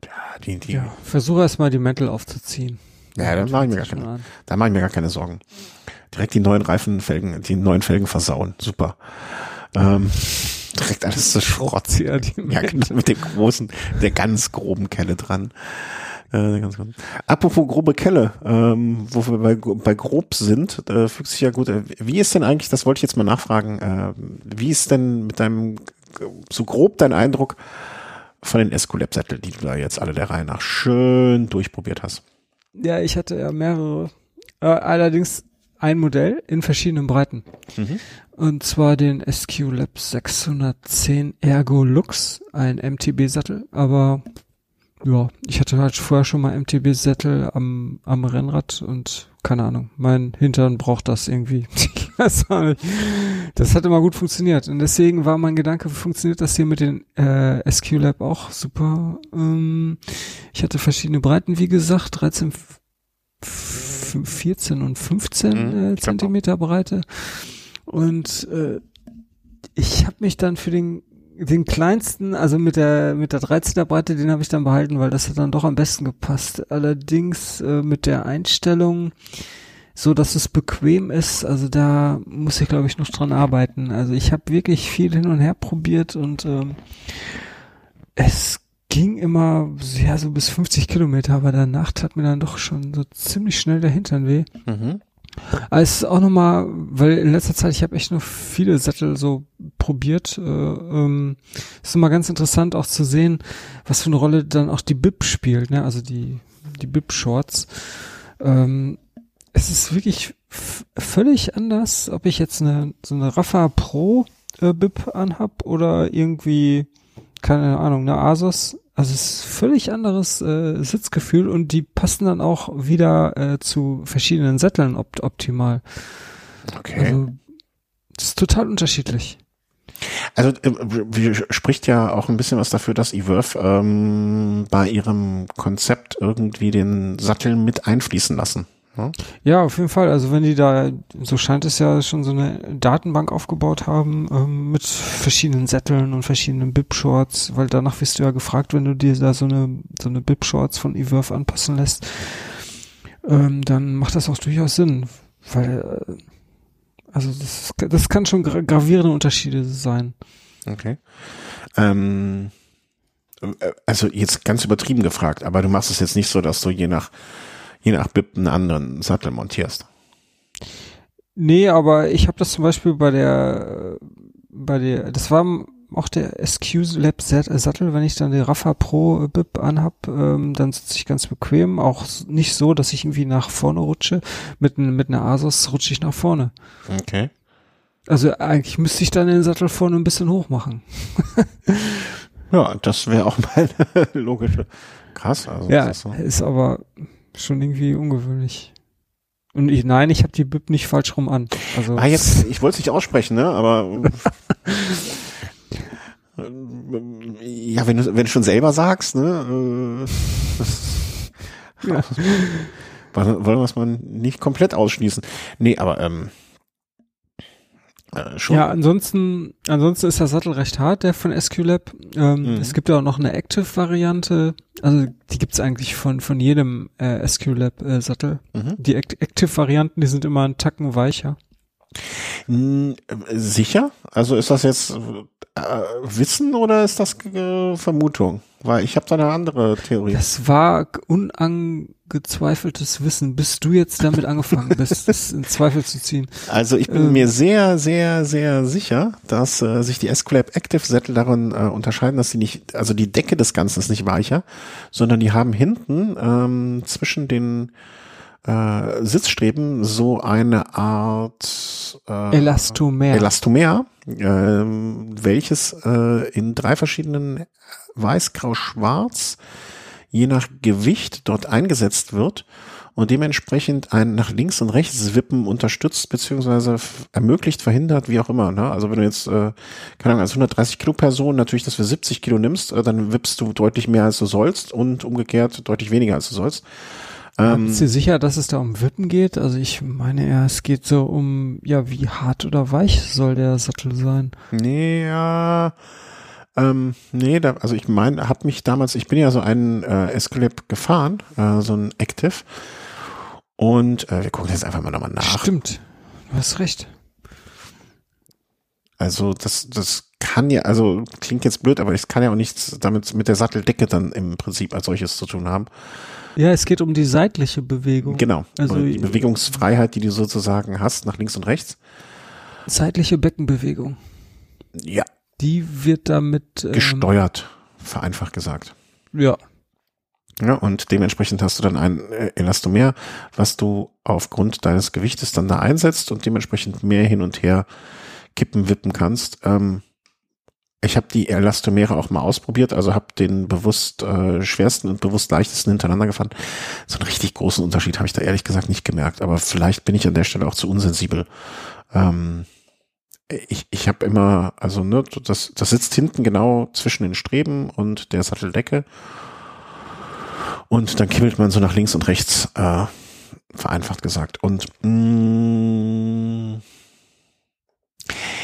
Ja, die, die. Ja, versuche erstmal die Mäntel aufzuziehen. Ja, dann mache ich mir gar keine, da mache ich mir gar keine Sorgen direkt die neuen Reifenfelgen, die neuen Felgen versauen. Super. Ähm, direkt alles zu Schrott. Ja, [laughs] ja, mit dem großen, der ganz groben Kelle dran. Äh, ganz grob. Apropos grobe Kelle, ähm, wo wir bei, bei grob sind, äh, fügt sich ja gut. Äh, wie ist denn eigentlich, das wollte ich jetzt mal nachfragen, äh, wie ist denn mit deinem, so grob dein Eindruck von den Escolab-Sättel, die du da jetzt alle der Reihe nach schön durchprobiert hast? Ja, ich hatte ja mehrere. Äh, allerdings ein Modell in verschiedenen Breiten. Mhm. Und zwar den SQ Lab 610 Ergo Lux, ein MTB-Sattel, aber ja, ich hatte halt vorher schon mal MTB-Sättel am, am Rennrad und keine Ahnung, mein Hintern braucht das irgendwie. [laughs] das hat immer gut funktioniert und deswegen war mein Gedanke, funktioniert das hier mit den äh, SQ Lab auch super. Ähm, ich hatte verschiedene Breiten, wie gesagt, 13 14 und 15 mhm, äh, Zentimeter Breite. Und äh, ich habe mich dann für den den kleinsten, also mit der mit der 13er Breite, den habe ich dann behalten, weil das hat dann doch am besten gepasst. Allerdings äh, mit der Einstellung, so dass es bequem ist, also da muss ich glaube ich noch dran arbeiten. Also ich habe wirklich viel hin und her probiert und ähm, es ging immer, ja, so bis 50 Kilometer, aber danach tat mir dann doch schon so ziemlich schnell der Hintern weh. Mhm. Aber es ist auch nochmal, weil in letzter Zeit, ich habe echt noch viele Sättel so probiert. Äh, ähm, ist immer ganz interessant auch zu sehen, was für eine Rolle dann auch die Bib spielt, ne? Also die, die Bib-Shorts. Ähm, es ist wirklich völlig anders, ob ich jetzt eine, so eine Rafa Pro äh, Bib anhab oder irgendwie, keine Ahnung, eine Asos also es ist völlig anderes äh, Sitzgefühl und die passen dann auch wieder äh, zu verschiedenen Sätteln opt optimal. Okay. Also das ist total unterschiedlich. Also äh, spricht ja auch ein bisschen was dafür, dass Eworth ähm, bei ihrem Konzept irgendwie den Sattel mit einfließen lassen. Ja? ja, auf jeden Fall. Also wenn die da, so scheint es ja schon so eine Datenbank aufgebaut haben ähm, mit verschiedenen Sätteln und verschiedenen Bib-Shorts, weil danach wirst du ja gefragt, wenn du dir da so eine so eine Bib-Shorts von eWorth anpassen lässt, ähm, dann macht das auch durchaus Sinn, weil äh, also das, das kann schon gra gravierende Unterschiede sein. Okay. Ähm, äh, also jetzt ganz übertrieben gefragt, aber du machst es jetzt nicht so, dass du je nach je nach BIP einen anderen Sattel montierst. Nee, aber ich habe das zum Beispiel bei der, bei der, das war auch der SQ Lab Sattel, wenn ich dann die Rafa Pro BIP anhab, ähm, dann sitze ich ganz bequem. Auch nicht so, dass ich irgendwie nach vorne rutsche. Mit, mit einer Asos rutsche ich nach vorne. Okay. Also eigentlich müsste ich dann den Sattel vorne ein bisschen hoch machen. [laughs] ja, das wäre auch mal [laughs] logische. Krass. Also ja, ist, so. ist aber schon irgendwie ungewöhnlich. Und ich, nein, ich habe die Bib nicht falsch rum an. Also ah, jetzt, [laughs] ich wollte es nicht aussprechen, ne? Aber [laughs] ja, wenn du wenn du schon selber sagst, ne? Äh, [laughs] ja. wollen wir es mal nicht komplett ausschließen. Nee, aber ähm, äh, schon. Ja, ansonsten, ansonsten ist der Sattel recht hart, der von SQLab. Ähm, mhm. Es gibt ja auch noch eine Active-Variante. Also die gibt's eigentlich von von jedem äh, SQLab-Sattel. Äh, mhm. Die Active-Varianten, die sind immer einen Tacken weicher. Sicher? Also ist das jetzt äh, Wissen oder ist das äh, Vermutung? Weil ich habe da eine andere Theorie. Das war unangezweifeltes Wissen, bis du jetzt damit angefangen bist, [laughs] das in Zweifel zu ziehen. Also ich bin ähm. mir sehr, sehr, sehr sicher, dass äh, sich die Escolab Active Sättel darin äh, unterscheiden, dass sie nicht, also die Decke des Ganzen ist nicht weicher, sondern die haben hinten ähm, zwischen den äh, Sitzstreben so eine Art äh, Elastomer, Elastomer äh, welches äh, in drei verschiedenen Weiß, Grau, Schwarz je nach Gewicht dort eingesetzt wird und dementsprechend ein nach links und rechts wippen unterstützt beziehungsweise ermöglicht, verhindert, wie auch immer. Ne? Also wenn du jetzt, äh, keine Ahnung, als 130 Kilo Person natürlich das für 70 Kilo nimmst, äh, dann wippst du deutlich mehr als du sollst und umgekehrt deutlich weniger als du sollst. Ähm, Bist du sicher, dass es da um Wippen geht? Also ich meine ja, es geht so um, ja, wie hart oder weich soll der Sattel sein? Nee, ja. Ähm, nee, da, also ich meine, hab mich damals, ich bin ja so einen äh, Escalade gefahren, äh, so ein Active. Und äh, wir gucken jetzt einfach mal nochmal nach. Stimmt, du hast recht. Also das, das kann ja, also klingt jetzt blöd, aber es kann ja auch nichts damit mit der Satteldecke dann im Prinzip als solches zu tun haben. Ja, es geht um die seitliche Bewegung. Genau. Also die Bewegungsfreiheit, die du sozusagen hast, nach links und rechts. Seitliche Beckenbewegung. Ja. Die wird damit ähm, gesteuert, vereinfacht gesagt. Ja. Ja, und dementsprechend hast du dann ein äh, Elastomer, was du aufgrund deines Gewichtes dann da einsetzt und dementsprechend mehr hin und her kippen, wippen kannst. Ähm, ich habe die Elastomere auch mal ausprobiert, also habe den bewusst äh, schwersten und bewusst leichtesten hintereinander gefahren. So einen richtig großen Unterschied habe ich da ehrlich gesagt nicht gemerkt, aber vielleicht bin ich an der Stelle auch zu unsensibel. Ähm, ich ich habe immer, also ne, das, das sitzt hinten genau zwischen den Streben und der Satteldecke. Und dann kippelt man so nach links und rechts, äh, vereinfacht gesagt. Und mh, mm,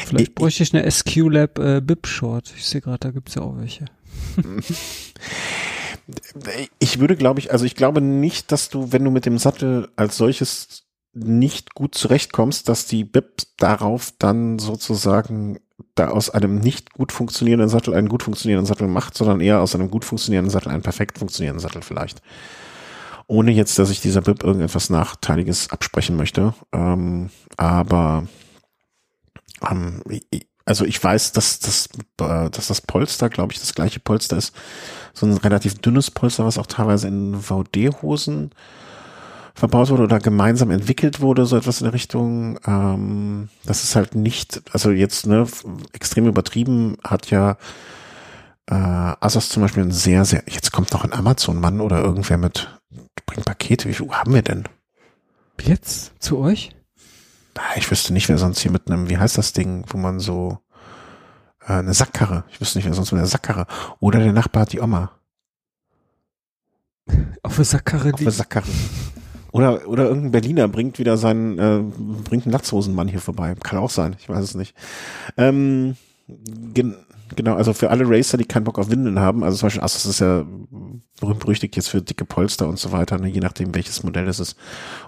Vielleicht bräuchte ich eine SQ-Lab äh, Bib-Short. Ich sehe gerade, da gibt's ja auch welche. [laughs] ich würde, glaube ich, also ich glaube nicht, dass du, wenn du mit dem Sattel als solches nicht gut zurechtkommst, dass die Bib darauf dann sozusagen da aus einem nicht gut funktionierenden Sattel einen gut funktionierenden Sattel macht, sondern eher aus einem gut funktionierenden Sattel einen perfekt funktionierenden Sattel vielleicht. Ohne jetzt, dass ich dieser Bib irgendetwas Nachteiliges absprechen möchte. Ähm, aber ähm, also ich weiß, dass, dass, äh, dass das Polster, glaube ich, das gleiche Polster ist. So ein relativ dünnes Polster, was auch teilweise in VD-Hosen verbaut wurde oder gemeinsam entwickelt wurde, so etwas in der Richtung. Ähm, das ist halt nicht, also jetzt ne, extrem übertrieben hat ja äh, Asos zum Beispiel ein sehr, sehr, jetzt kommt noch ein Amazon-Mann oder irgendwer mit, bringt Pakete, wie viel haben wir denn? Jetzt? Zu euch? Ich wüsste nicht, wer sonst hier mit einem, wie heißt das Ding, wo man so äh, eine Sackkarre. Ich wüsste nicht, wer sonst mit einer Sackkarre. Oder der Nachbar hat die Oma. [laughs] Auf der Sackkarre. Auf der Sackkarre. Oder, oder irgendein Berliner bringt wieder seinen, äh, bringt einen Latzhosenmann hier vorbei. Kann auch sein, ich weiß es nicht. Ähm, gen genau, also für alle Racer, die keinen Bock auf Windeln haben, also zum Beispiel Asus ist ja berühmt-berüchtigt jetzt für dicke Polster und so weiter, ne, je nachdem welches Modell es ist.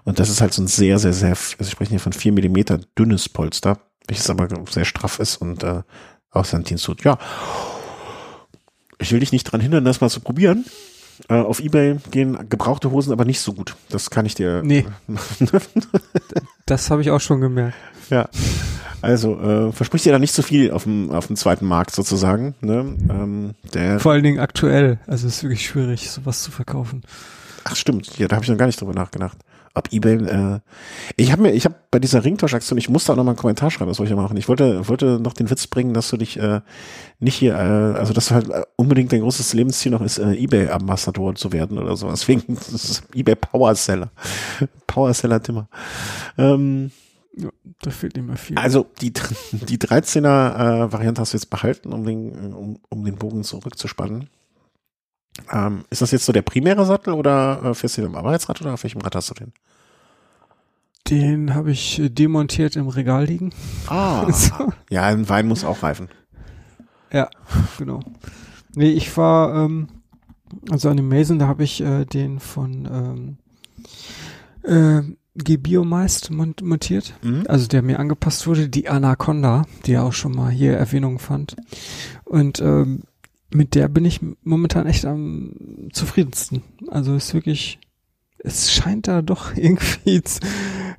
Und das ist halt so ein sehr, sehr, sehr, also ich spreche hier von vier Millimeter dünnes Polster, welches aber sehr straff ist und äh, auch sein Dienst tut. Ja, ich will dich nicht dran hindern, das mal zu probieren. Äh, auf Ebay gehen gebrauchte Hosen aber nicht so gut. Das kann ich dir. Nee. [laughs] das habe ich auch schon gemerkt. Ja. Also äh, verspricht dir da nicht so viel auf dem, auf dem zweiten Markt sozusagen. Ne? Ähm, der Vor allen Dingen aktuell. Also es ist wirklich schwierig, sowas zu verkaufen. Ach stimmt, ja, da habe ich noch gar nicht drüber nachgedacht ob eBay, äh, ich habe mir, ich habe bei dieser Ringtauschaktion, ich musste auch noch mal einen Kommentar schreiben, das wollte ich ja machen. Ich wollte, wollte noch den Witz bringen, dass du dich äh, nicht hier, äh, also dass du halt unbedingt dein großes Lebensziel noch ist, äh, eBay-Ambassador zu werden oder so. Deswegen [laughs] das ist eBay Powerseller. Powerseller Timmer. Ähm, ja, da fehlt nicht mehr viel. Also die, [laughs] die 13er äh, Variante hast du jetzt behalten, um den, um, um den Bogen zurückzuspannen. Ähm, ist das jetzt so der primäre Sattel oder äh, fährst du den am Arbeitsrad oder auf welchem Rad hast du den? Den habe ich äh, demontiert im Regal liegen. Ah, [laughs] so. ja, ein Wein muss auch reifen. Ja, genau. Nee, ich war, ähm, also an dem Mason, da habe ich äh, den von ähm, äh, Gebiomeist montiert, mhm. also der mir angepasst wurde, die Anaconda, die ja auch schon mal hier Erwähnung fand. Und ähm, mit der bin ich momentan echt am zufriedensten. Also ist wirklich, es scheint da doch [laughs] irgendwie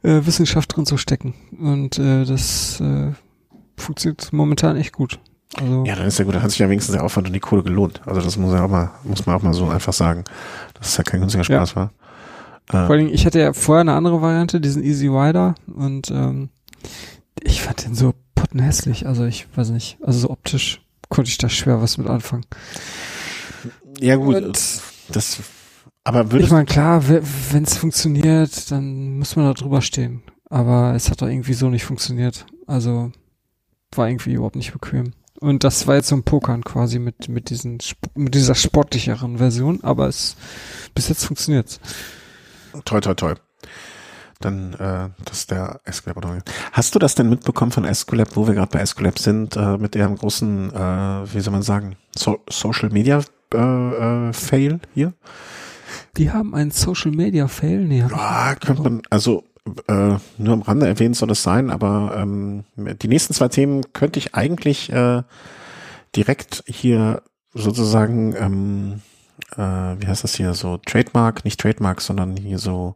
äh, Wissenschaft drin zu stecken. Und äh, das äh, funktioniert momentan echt gut. Also, ja, dann ist ja gut, da hat sich ja wenigstens der Aufwand und die Kohle gelohnt. Also das muss ja auch mal, muss man auch mal so einfach sagen, dass es ja kein günstiger Spaß ja. war. Vor allem, ich hatte ja vorher eine andere Variante, diesen Easy Rider und ähm, ich fand den so pottenhässlich. Also ich weiß nicht, also so optisch konnte ich da schwer was mit anfangen. Ja gut, Und das aber würde ich meine klar, wenn es funktioniert, dann muss man da drüber stehen. Aber es hat doch irgendwie so nicht funktioniert. Also war irgendwie überhaupt nicht bequem. Und das war jetzt so ein Pokern quasi mit mit diesen mit dieser sportlicheren Version, aber es bis jetzt funktioniert's. Toi toi toi dann äh, das ist der Escolab. Hast du das denn mitbekommen von Escolab, wo wir gerade bei Escolab sind, äh, mit ihrem großen, äh, wie soll man sagen, so Social Media äh, äh, Fail hier? Die haben einen Social Media Fail? Nee, ja, könnte man, also äh, nur am Rande erwähnt soll es sein, aber ähm, die nächsten zwei Themen könnte ich eigentlich äh, direkt hier sozusagen, ähm, äh, wie heißt das hier, so Trademark, nicht Trademark, sondern hier so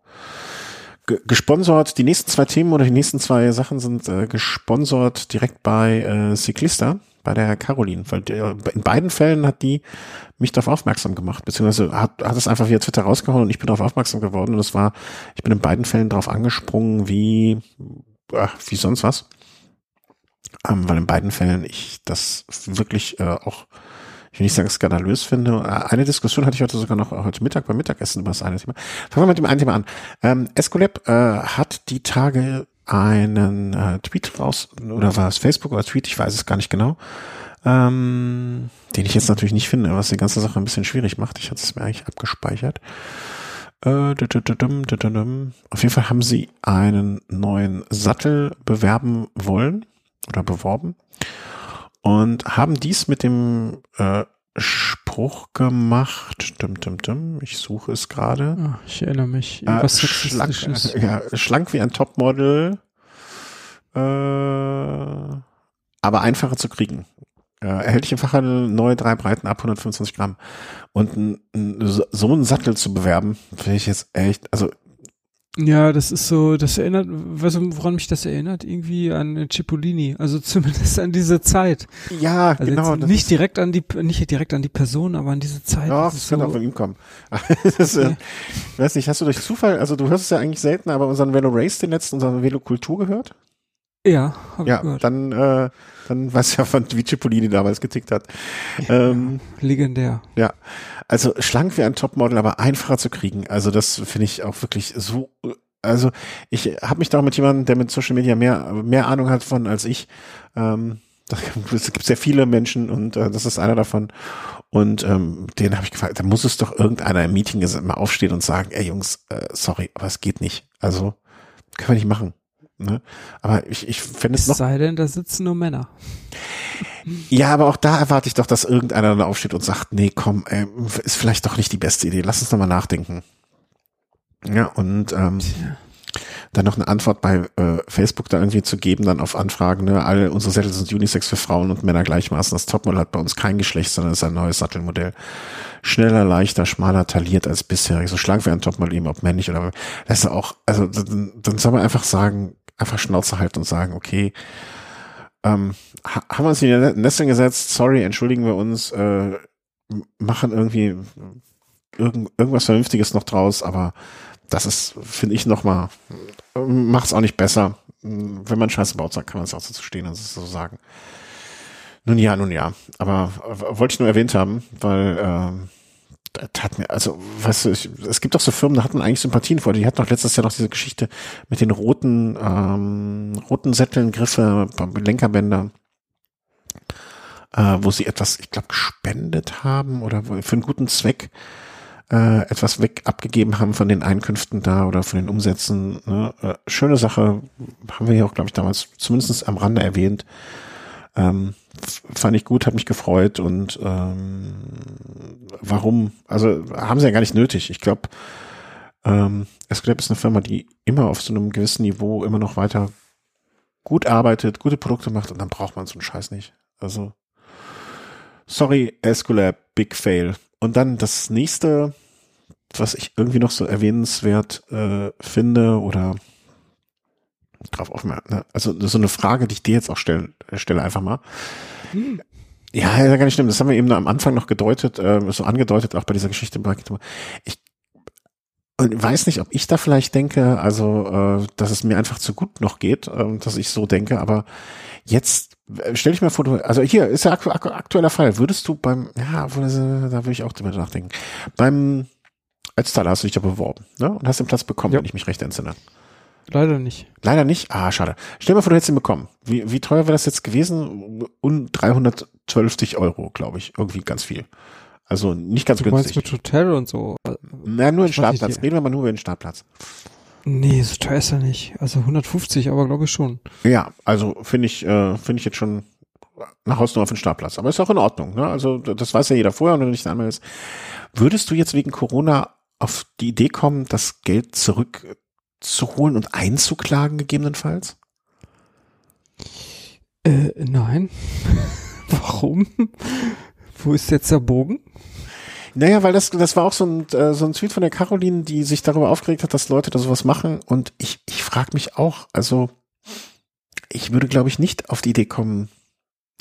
gesponsert, die nächsten zwei Themen oder die nächsten zwei Sachen sind äh, gesponsert direkt bei äh, Cyclista, bei der Caroline, weil der, in beiden Fällen hat die mich darauf aufmerksam gemacht, beziehungsweise hat, hat es einfach via Twitter rausgehauen und ich bin darauf aufmerksam geworden. Und es war, ich bin in beiden Fällen darauf angesprungen, wie, ach, wie sonst was. Ähm, weil in beiden Fällen ich das wirklich äh, auch ich will nicht sagen skandalös finde. Äh, eine Diskussion hatte ich heute sogar noch heute Mittag beim Mittagessen über das eine Thema. Fangen wir mit dem einen Thema an. Ähm, Escolab äh, hat die Tage einen äh, Tweet raus, oder war es Facebook oder Tweet, ich weiß es gar nicht genau, ähm, den ich jetzt natürlich nicht finde, was die ganze Sache ein bisschen schwierig macht. Ich hatte es mir eigentlich abgespeichert. Äh, Auf jeden Fall haben sie einen neuen Sattel bewerben wollen oder beworben und haben dies mit dem äh, Spruch gemacht. Dum, dum, dum, ich suche es gerade. Oh, ich erinnere mich. Äh, schlank, [laughs] ja, schlank wie ein Topmodel, äh, aber einfacher zu kriegen. Äh, erhältlich im Fachhandel neue drei Breiten ab 125 Gramm. Und n, n, so einen Sattel zu bewerben, finde ich jetzt echt, also ja, das ist so, das erinnert, weißt du, woran mich das erinnert? Irgendwie an Cipollini, also [laughs] zumindest an diese Zeit. Ja, also genau. Nicht direkt an die, nicht direkt an die Person, aber an diese Zeit. Ja, das, das kann so, auch von ihm kommen. [laughs] das, okay. äh, weiß nicht, hast du durch Zufall, also du hörst es ja eigentlich selten, aber unseren Velo Race, den letzten, unseren Velo Kultur gehört? Ja, hab ja, ich gehört. dann, äh, [laughs] weißt du ja, von wie Cipollini damals getickt hat. Ähm, Legendär. Ja, also schlank wie ein Topmodel, aber einfacher zu kriegen. Also das finde ich auch wirklich so. Also ich habe mich da auch mit jemandem, der mit Social Media mehr mehr Ahnung hat von als ich, ähm, es gibt sehr viele Menschen und äh, das ist einer davon. Und ähm, den habe ich gefragt, da muss es doch irgendeiner im Meeting mal aufstehen und sagen, ey Jungs, äh, sorry, aber es geht nicht. Also können wir nicht machen. Ne? Aber ich, ich fände es, es noch. sei denn, da sitzen nur Männer. Ja, aber auch da erwarte ich doch, dass irgendeiner dann aufsteht und sagt, nee, komm, äh, ist vielleicht doch nicht die beste Idee. Lass uns noch mal nachdenken. Ja, und ähm, dann noch eine Antwort bei äh, Facebook da irgendwie zu geben, dann auf Anfragen, ne, alle unsere Sättel sind Unisex für Frauen und Männer gleichmaßen. Das Topmodell hat bei uns kein Geschlecht, sondern ist ein neues Sattelmodell. Schneller, leichter, schmaler, tailliert als bisher. So schlank wie ein Topmodell, eben ob männlich oder das ist auch, also dann, dann soll man einfach sagen, einfach Schnauze halten und sagen, okay, ähm, haben wir uns in die Nesseln gesetzt, sorry, entschuldigen wir uns, äh, machen irgendwie irgend, irgendwas Vernünftiges noch draus, aber das ist, finde ich, nochmal, macht es auch nicht besser. Wenn man Scheiße baut, kann man es auch so stehen und so sagen. Nun ja, nun ja. Aber wollte ich nur erwähnt haben, weil äh, hat mir, also, weißt du, ich, es gibt auch so Firmen, da hat man eigentlich Sympathien vor. Die hatten auch letztes Jahr noch diese Geschichte mit den roten, ähm, roten Sätteln, Griffe, Lenkerbänder, äh, wo sie etwas, ich glaube, gespendet haben oder für einen guten Zweck äh, etwas weg abgegeben haben von den Einkünften da oder von den Umsätzen. Ne? Äh, schöne Sache, haben wir ja auch, glaube ich, damals zumindest am Rande erwähnt. Ähm, fand ich gut, hat mich gefreut und ähm, warum? Also haben sie ja gar nicht nötig. Ich glaube, ähm, Esclap ist eine Firma, die immer auf so einem gewissen Niveau immer noch weiter gut arbeitet, gute Produkte macht und dann braucht man so einen Scheiß nicht. Also sorry, Escolab, big fail. Und dann das nächste, was ich irgendwie noch so erwähnenswert äh, finde oder drauf aufmerken, ne? also so eine Frage, die ich dir jetzt auch stelle, stelle einfach mal. Hm. Ja, ja, gar nicht stimmt. Das haben wir eben am Anfang noch gedeutet, äh, so angedeutet, auch bei dieser Geschichte. Ich weiß nicht, ob ich da vielleicht denke, also äh, dass es mir einfach zu gut noch geht, äh, dass ich so denke, aber jetzt Stell dich mal vor, du, also hier ist ja aktu aktueller Fall. Würdest du beim, ja, da würde ich auch drüber nachdenken. Beim Ötztaler hast du dich ja beworben, ne? Und hast den Platz bekommen, ja. wenn ich mich recht entsinne. Leider nicht. Leider nicht? Ah, schade. Stell dir mal vor, du hättest ihn bekommen. Wie, wie teuer wäre das jetzt gewesen? Und 312 Euro, glaube ich. Irgendwie ganz viel. Also nicht ganz du günstig. Meinst mit Hotel und so? Na, nur den Startplatz. Reden wir mal nur über den Startplatz. Nee, so teuer ist er nicht. Also 150, aber glaube ich schon. Ja, also finde ich, äh, finde ich jetzt schon nach Hausnummer auf den Startplatz. Aber ist auch in Ordnung. Ne? Also das weiß ja jeder vorher und wenn du nicht einmal ist. Würdest du jetzt wegen Corona auf die Idee kommen, das Geld zurückzuholen und einzuklagen gegebenenfalls? Äh, nein. [laughs] Warum? Wo ist jetzt der Bogen? Naja, weil das, das war auch so ein, äh, so ein Tweet von der Caroline, die sich darüber aufgeregt hat, dass Leute da sowas machen. Und ich, ich frage mich auch, also ich würde, glaube ich, nicht auf die Idee kommen.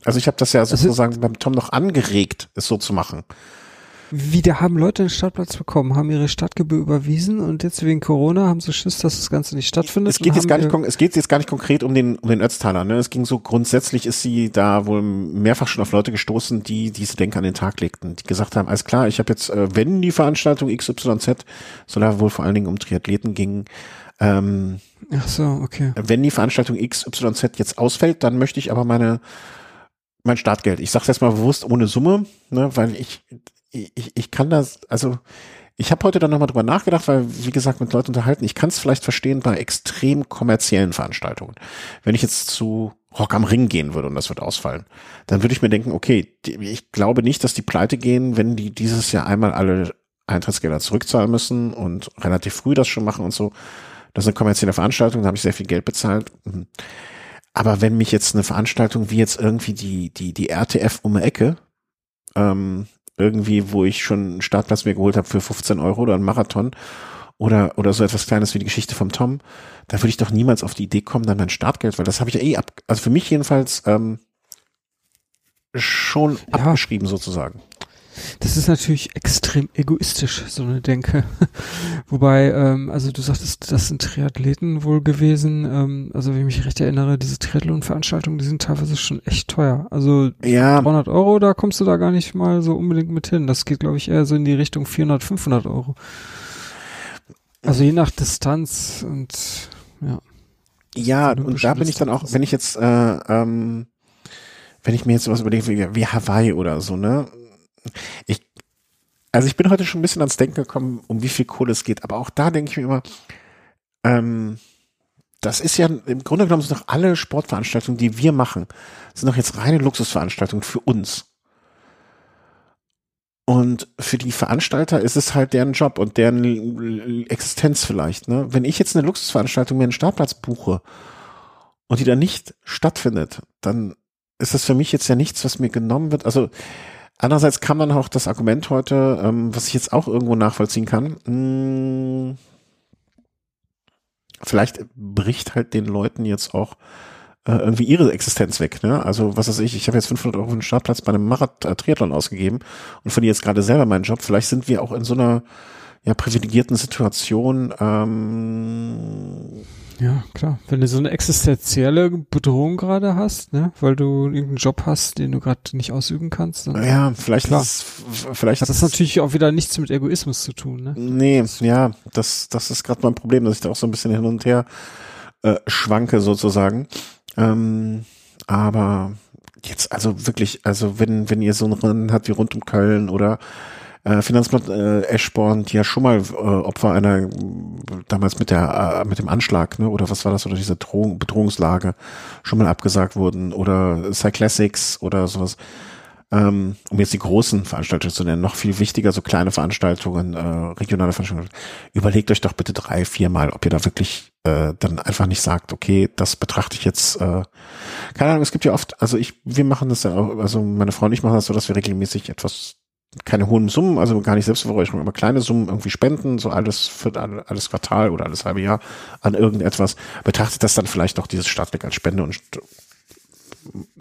Also ich habe das ja sozusagen beim Tom noch angeregt, es so zu machen. Wieder haben Leute den Startplatz bekommen, haben ihre Stadtgebühr überwiesen und jetzt wegen Corona haben sie Schiss, dass das Ganze nicht stattfindet. Es geht jetzt gar nicht, es geht jetzt gar nicht konkret um den, um den Ötztaler, ne? Es ging so grundsätzlich ist sie da wohl mehrfach schon auf Leute gestoßen, die diese Denke an den Tag legten, die gesagt haben, alles klar, ich habe jetzt, äh, wenn die Veranstaltung XYZ, soll da wohl vor allen Dingen um Triathleten ging, ähm, Ach so, okay. Wenn die Veranstaltung XYZ jetzt ausfällt, dann möchte ich aber meine mein Startgeld. Ich sage jetzt mal bewusst ohne Summe, ne, weil ich ich, ich kann das, also ich habe heute dann nochmal drüber nachgedacht, weil, wie gesagt, mit Leuten unterhalten, ich kann es vielleicht verstehen bei extrem kommerziellen Veranstaltungen. Wenn ich jetzt zu Rock am Ring gehen würde und das wird ausfallen, dann würde ich mir denken, okay, ich glaube nicht, dass die pleite gehen, wenn die dieses Jahr einmal alle Eintrittsgelder zurückzahlen müssen und relativ früh das schon machen und so. Das ist eine kommerzielle Veranstaltung, da habe ich sehr viel Geld bezahlt. Mhm. Aber wenn mich jetzt eine Veranstaltung wie jetzt irgendwie die, die, die RTF um die Ecke ähm, irgendwie, wo ich schon einen Startplatz mir geholt habe für 15 Euro oder einen Marathon oder oder so etwas Kleines wie die Geschichte vom Tom, da würde ich doch niemals auf die Idee kommen, dann mein Startgeld, weil das habe ich ja eh ab, also für mich jedenfalls ähm, schon ja. abgeschrieben sozusagen. Das ist natürlich extrem egoistisch, so eine Denke. [laughs] Wobei, ähm, also du sagtest, das sind Triathleten wohl gewesen. Ähm, also wenn ich mich recht erinnere, diese Triathlon-Veranstaltungen, die sind teilweise schon echt teuer. Also ja. 300 Euro, da kommst du da gar nicht mal so unbedingt mit hin. Das geht, glaube ich, eher so in die Richtung 400, 500 Euro. Also je nach Distanz und ja. Ja, und da bin ich dann auch, wenn ich jetzt äh, ähm, wenn ich mir jetzt was überlege, wie, wie Hawaii oder so, ne? Ich, also ich bin heute schon ein bisschen ans Denken gekommen, um wie viel Kohle es geht, aber auch da denke ich mir immer, ähm, das ist ja im Grunde genommen sind doch alle Sportveranstaltungen, die wir machen, sind doch jetzt reine Luxusveranstaltungen für uns. Und für die Veranstalter ist es halt deren Job und deren Existenz vielleicht. Ne? Wenn ich jetzt eine Luxusveranstaltung mir einen Startplatz buche und die dann nicht stattfindet, dann ist das für mich jetzt ja nichts, was mir genommen wird. Also andererseits kann man auch das Argument heute, ähm, was ich jetzt auch irgendwo nachvollziehen kann, mh, hm, vielleicht bricht halt den Leuten jetzt auch äh, irgendwie ihre Existenz weg. Ne? Also was weiß ich, ich habe jetzt 500 Euro für einen Startplatz bei einem Marathon-Triathlon ausgegeben und verdiene jetzt gerade selber meinen Job. Vielleicht sind wir auch in so einer ja, privilegierten Situation. Ähm, ja, klar. Wenn du so eine existenzielle Bedrohung gerade hast, ne, weil du irgendeinen Job hast, den du gerade nicht ausüben kannst. Dann ja, vielleicht klar. Ist, vielleicht hat das natürlich auch wieder nichts mit Egoismus zu tun, ne? Nee, ja, das, das ist gerade mein Problem, dass ich da auch so ein bisschen hin und her äh, schwanke sozusagen. Ähm, aber jetzt also wirklich, also wenn, wenn ihr so ein Rennen habt wie rund um Köln oder äh, Finanzblatt äh, Eschborn, die ja schon mal äh, Opfer einer damals mit der äh, mit dem Anschlag, ne, oder was war das, oder diese Drohung, Bedrohungslage schon mal abgesagt wurden oder Cyclassics oder sowas. Ähm, um jetzt die großen Veranstaltungen zu nennen, noch viel wichtiger, so kleine Veranstaltungen, äh, regionale Veranstaltungen. Überlegt euch doch bitte drei, vier Mal, ob ihr da wirklich äh, dann einfach nicht sagt, okay, das betrachte ich jetzt, äh, keine Ahnung, es gibt ja oft, also ich, wir machen das ja auch, also meine Frau und ich machen das so, dass wir regelmäßig etwas keine hohen Summen, also gar nicht Selbstverräucherung, aber kleine Summen irgendwie spenden, so alles für alles Quartal oder alles halbe Jahr an irgendetwas, betrachtet das dann vielleicht noch dieses Stadtwerk als Spende und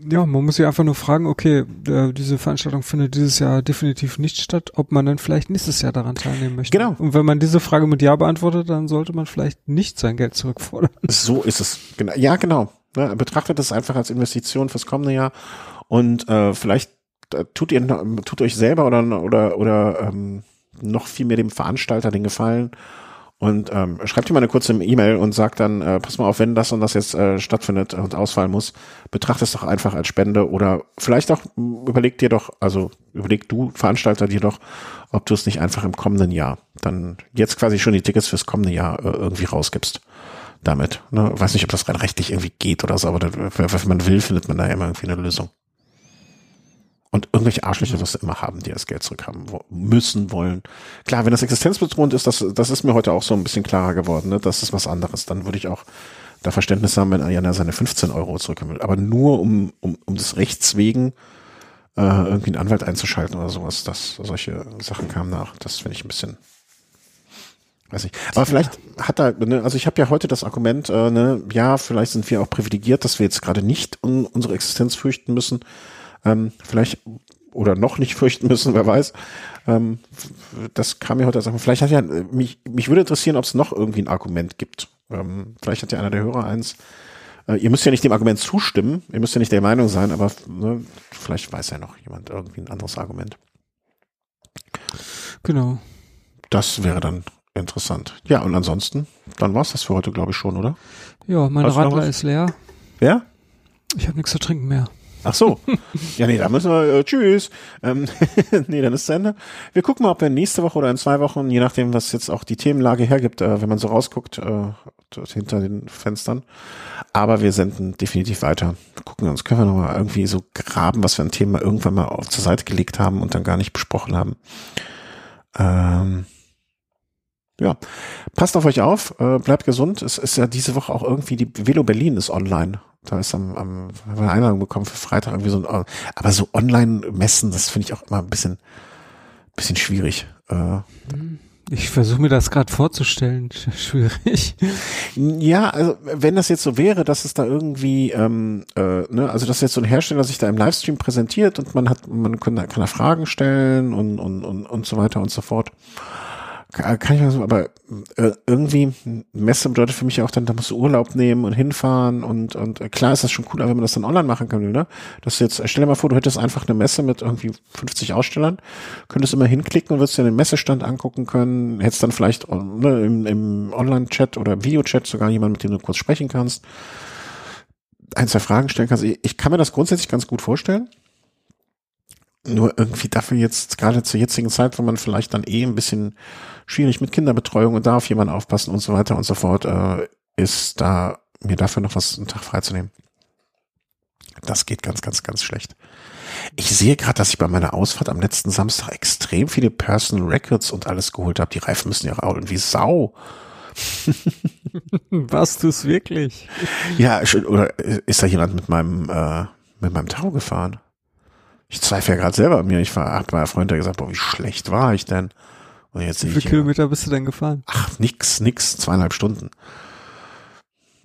ja, man muss sich einfach nur fragen, okay, äh, diese Veranstaltung findet dieses Jahr definitiv nicht statt, ob man dann vielleicht nächstes Jahr daran teilnehmen möchte. Genau. Und wenn man diese Frage mit Ja beantwortet, dann sollte man vielleicht nicht sein Geld zurückfordern. So ist es. Genau. Ja, genau. Ja, betrachtet es einfach als Investition fürs kommende Jahr und äh, vielleicht tut ihr tut euch selber oder oder oder ähm, noch viel mehr dem Veranstalter den Gefallen und ähm, schreibt ihm mal eine kurze E-Mail und sagt dann, äh, pass mal auf, wenn das und das jetzt äh, stattfindet und ausfallen muss, betrachte es doch einfach als Spende oder vielleicht auch überleg dir doch, also überleg du Veranstalter dir doch, ob du es nicht einfach im kommenden Jahr dann jetzt quasi schon die Tickets fürs kommende Jahr äh, irgendwie rausgibst damit. Ne? Weiß nicht, ob das rein rechtlich irgendwie geht oder so, aber wenn man will, findet man da immer irgendwie eine Lösung. Und irgendwelche Arschlöcher wirst du immer haben, die das Geld zurückhaben müssen, wollen. Klar, wenn das existenzbedrohend ist, das, das ist mir heute auch so ein bisschen klarer geworden, ne? das ist was anderes. Dann würde ich auch da Verständnis haben, wenn Ariana seine 15 Euro zurückhaben will. Aber nur um, um, um des Rechts wegen äh, irgendwie einen Anwalt einzuschalten oder sowas, das, solche Sachen kamen nach. Das finde ich ein bisschen, weiß ich. Aber vielleicht hat er, ne, also ich habe ja heute das Argument, äh, ne, ja, vielleicht sind wir auch privilegiert, dass wir jetzt gerade nicht um unsere Existenz fürchten müssen ähm, vielleicht oder noch nicht fürchten müssen, [laughs] wer weiß. Ähm, das kam mir heute als Vielleicht hat ja, mich, mich würde interessieren, ob es noch irgendwie ein Argument gibt. Ähm, vielleicht hat ja einer der Hörer eins. Äh, ihr müsst ja nicht dem Argument zustimmen, ihr müsst ja nicht der Meinung sein, aber ne, vielleicht weiß ja noch jemand irgendwie ein anderes Argument. Genau. Das wäre dann interessant. Ja, und ansonsten, dann war's das für heute, glaube ich, schon, oder? Ja, mein Radler ist leer. Wer? Ich habe nichts zu trinken mehr. Ach so. Ja, nee, da müssen wir, äh, tschüss. Ähm, [laughs] nee, dann ist es Ende. Wir gucken mal, ob wir nächste Woche oder in zwei Wochen, je nachdem, was jetzt auch die Themenlage hergibt, äh, wenn man so rausguckt, äh, hinter den Fenstern. Aber wir senden definitiv weiter. Gucken uns, können wir nochmal irgendwie so graben, was wir ein Thema irgendwann mal auf zur Seite gelegt haben und dann gar nicht besprochen haben. Ähm, ja, passt auf euch auf, äh, bleibt gesund. Es ist ja diese Woche auch irgendwie, die Velo Berlin ist online. Da ist am, am haben wir eine Einladung bekommen für Freitag irgendwie so ein, aber so Online-Messen, das finde ich auch immer ein bisschen, bisschen schwierig. Äh, ich versuche mir das gerade vorzustellen. [laughs] Schwierig. Ja, also wenn das jetzt so wäre, dass es da irgendwie, ähm, äh, ne, also dass jetzt so ein Hersteller sich da im Livestream präsentiert und man hat, man kann, kann da Fragen stellen und, und, und, und so weiter und so fort. Kann ich mal so, aber äh, irgendwie Messe bedeutet für mich auch dann, da musst du Urlaub nehmen und hinfahren und und äh, klar ist das schon cool, aber wenn man das dann online machen kann, ne? Dass du jetzt, stell dir mal vor, du hättest einfach eine Messe mit irgendwie 50 Ausstellern, könntest immer hinklicken und würdest dir den Messestand angucken können, hättest dann vielleicht ne, im, im Online-Chat oder Video-Chat sogar jemanden, mit dem du kurz sprechen kannst ein, zwei Fragen stellen kannst. Ich kann mir das grundsätzlich ganz gut vorstellen. Nur irgendwie dafür jetzt, gerade zur jetzigen Zeit, wo man vielleicht dann eh ein bisschen schwierig mit Kinderbetreuung und darf jemand aufpassen und so weiter und so fort, äh, ist da mir dafür noch was einen Tag freizunehmen. Das geht ganz, ganz, ganz schlecht. Ich sehe gerade, dass ich bei meiner Ausfahrt am letzten Samstag extrem viele Personal Records und alles geholt habe. Die Reifen müssen ja rauen wie Sau. [laughs] Warst du es wirklich? Ja, oder ist da jemand mit meinem, äh, mit meinem Tau gefahren? Ich zweifle ja gerade selber an mir. Ich war, hab meiner Freund gesagt, boah, wie schlecht war ich denn? Und jetzt wie viele Kilometer bist du denn gefahren? Ach, nix, nix, zweieinhalb Stunden.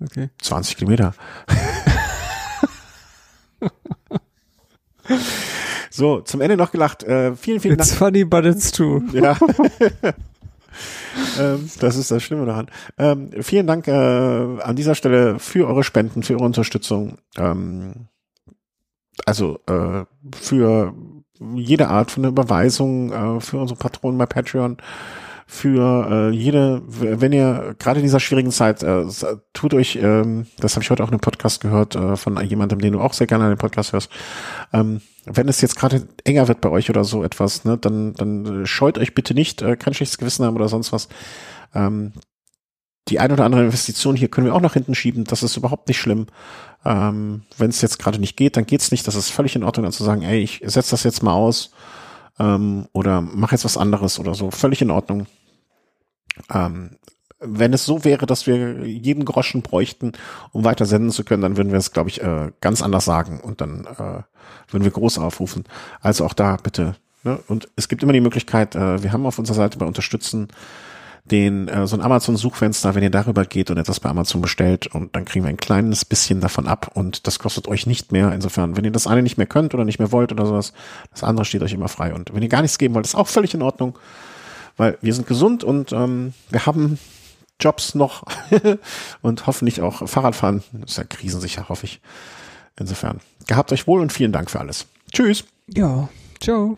Okay. 20 Kilometer. [laughs] so, zum Ende noch gelacht. Äh, vielen, vielen Dank. It's funny, but it's true. [laughs] Ja. ähm, das ist das Schlimme daran. Ähm, vielen Dank äh, an dieser Stelle für eure Spenden, für eure Unterstützung. Ähm, also äh, für jede Art von Überweisung, äh, für unsere Patronen bei Patreon, für äh, jede, wenn ihr gerade in dieser schwierigen Zeit, äh, tut euch, ähm, das habe ich heute auch in einem Podcast gehört äh, von jemandem, den du auch sehr gerne an den Podcast hörst, ähm, wenn es jetzt gerade enger wird bei euch oder so etwas, ne, dann, dann scheut euch bitte nicht, äh, kein schlechtes Gewissen haben oder sonst was. Ähm, die ein oder andere Investition hier können wir auch nach hinten schieben, das ist überhaupt nicht schlimm. Ähm, wenn es jetzt gerade nicht geht, dann geht's nicht, das ist völlig in Ordnung, dann zu sagen, ey, ich setze das jetzt mal aus ähm, oder mach jetzt was anderes oder so, völlig in Ordnung. Ähm, wenn es so wäre, dass wir jeden Groschen bräuchten, um weiter senden zu können, dann würden wir es, glaube ich, äh, ganz anders sagen und dann äh, würden wir groß aufrufen. Also auch da bitte. Ne? Und es gibt immer die Möglichkeit, äh, wir haben auf unserer Seite bei Unterstützen den äh, so ein Amazon-Suchfenster, wenn ihr darüber geht und etwas bei Amazon bestellt und dann kriegen wir ein kleines bisschen davon ab und das kostet euch nicht mehr. Insofern, wenn ihr das eine nicht mehr könnt oder nicht mehr wollt oder sowas, das andere steht euch immer frei. Und wenn ihr gar nichts geben wollt, ist auch völlig in Ordnung weil wir sind gesund und ähm, wir haben Jobs noch [laughs] und hoffentlich auch Fahrradfahren. Das ist ja krisensicher, hoffe ich. Insofern, gehabt euch wohl und vielen Dank für alles. Tschüss. Ja, ciao.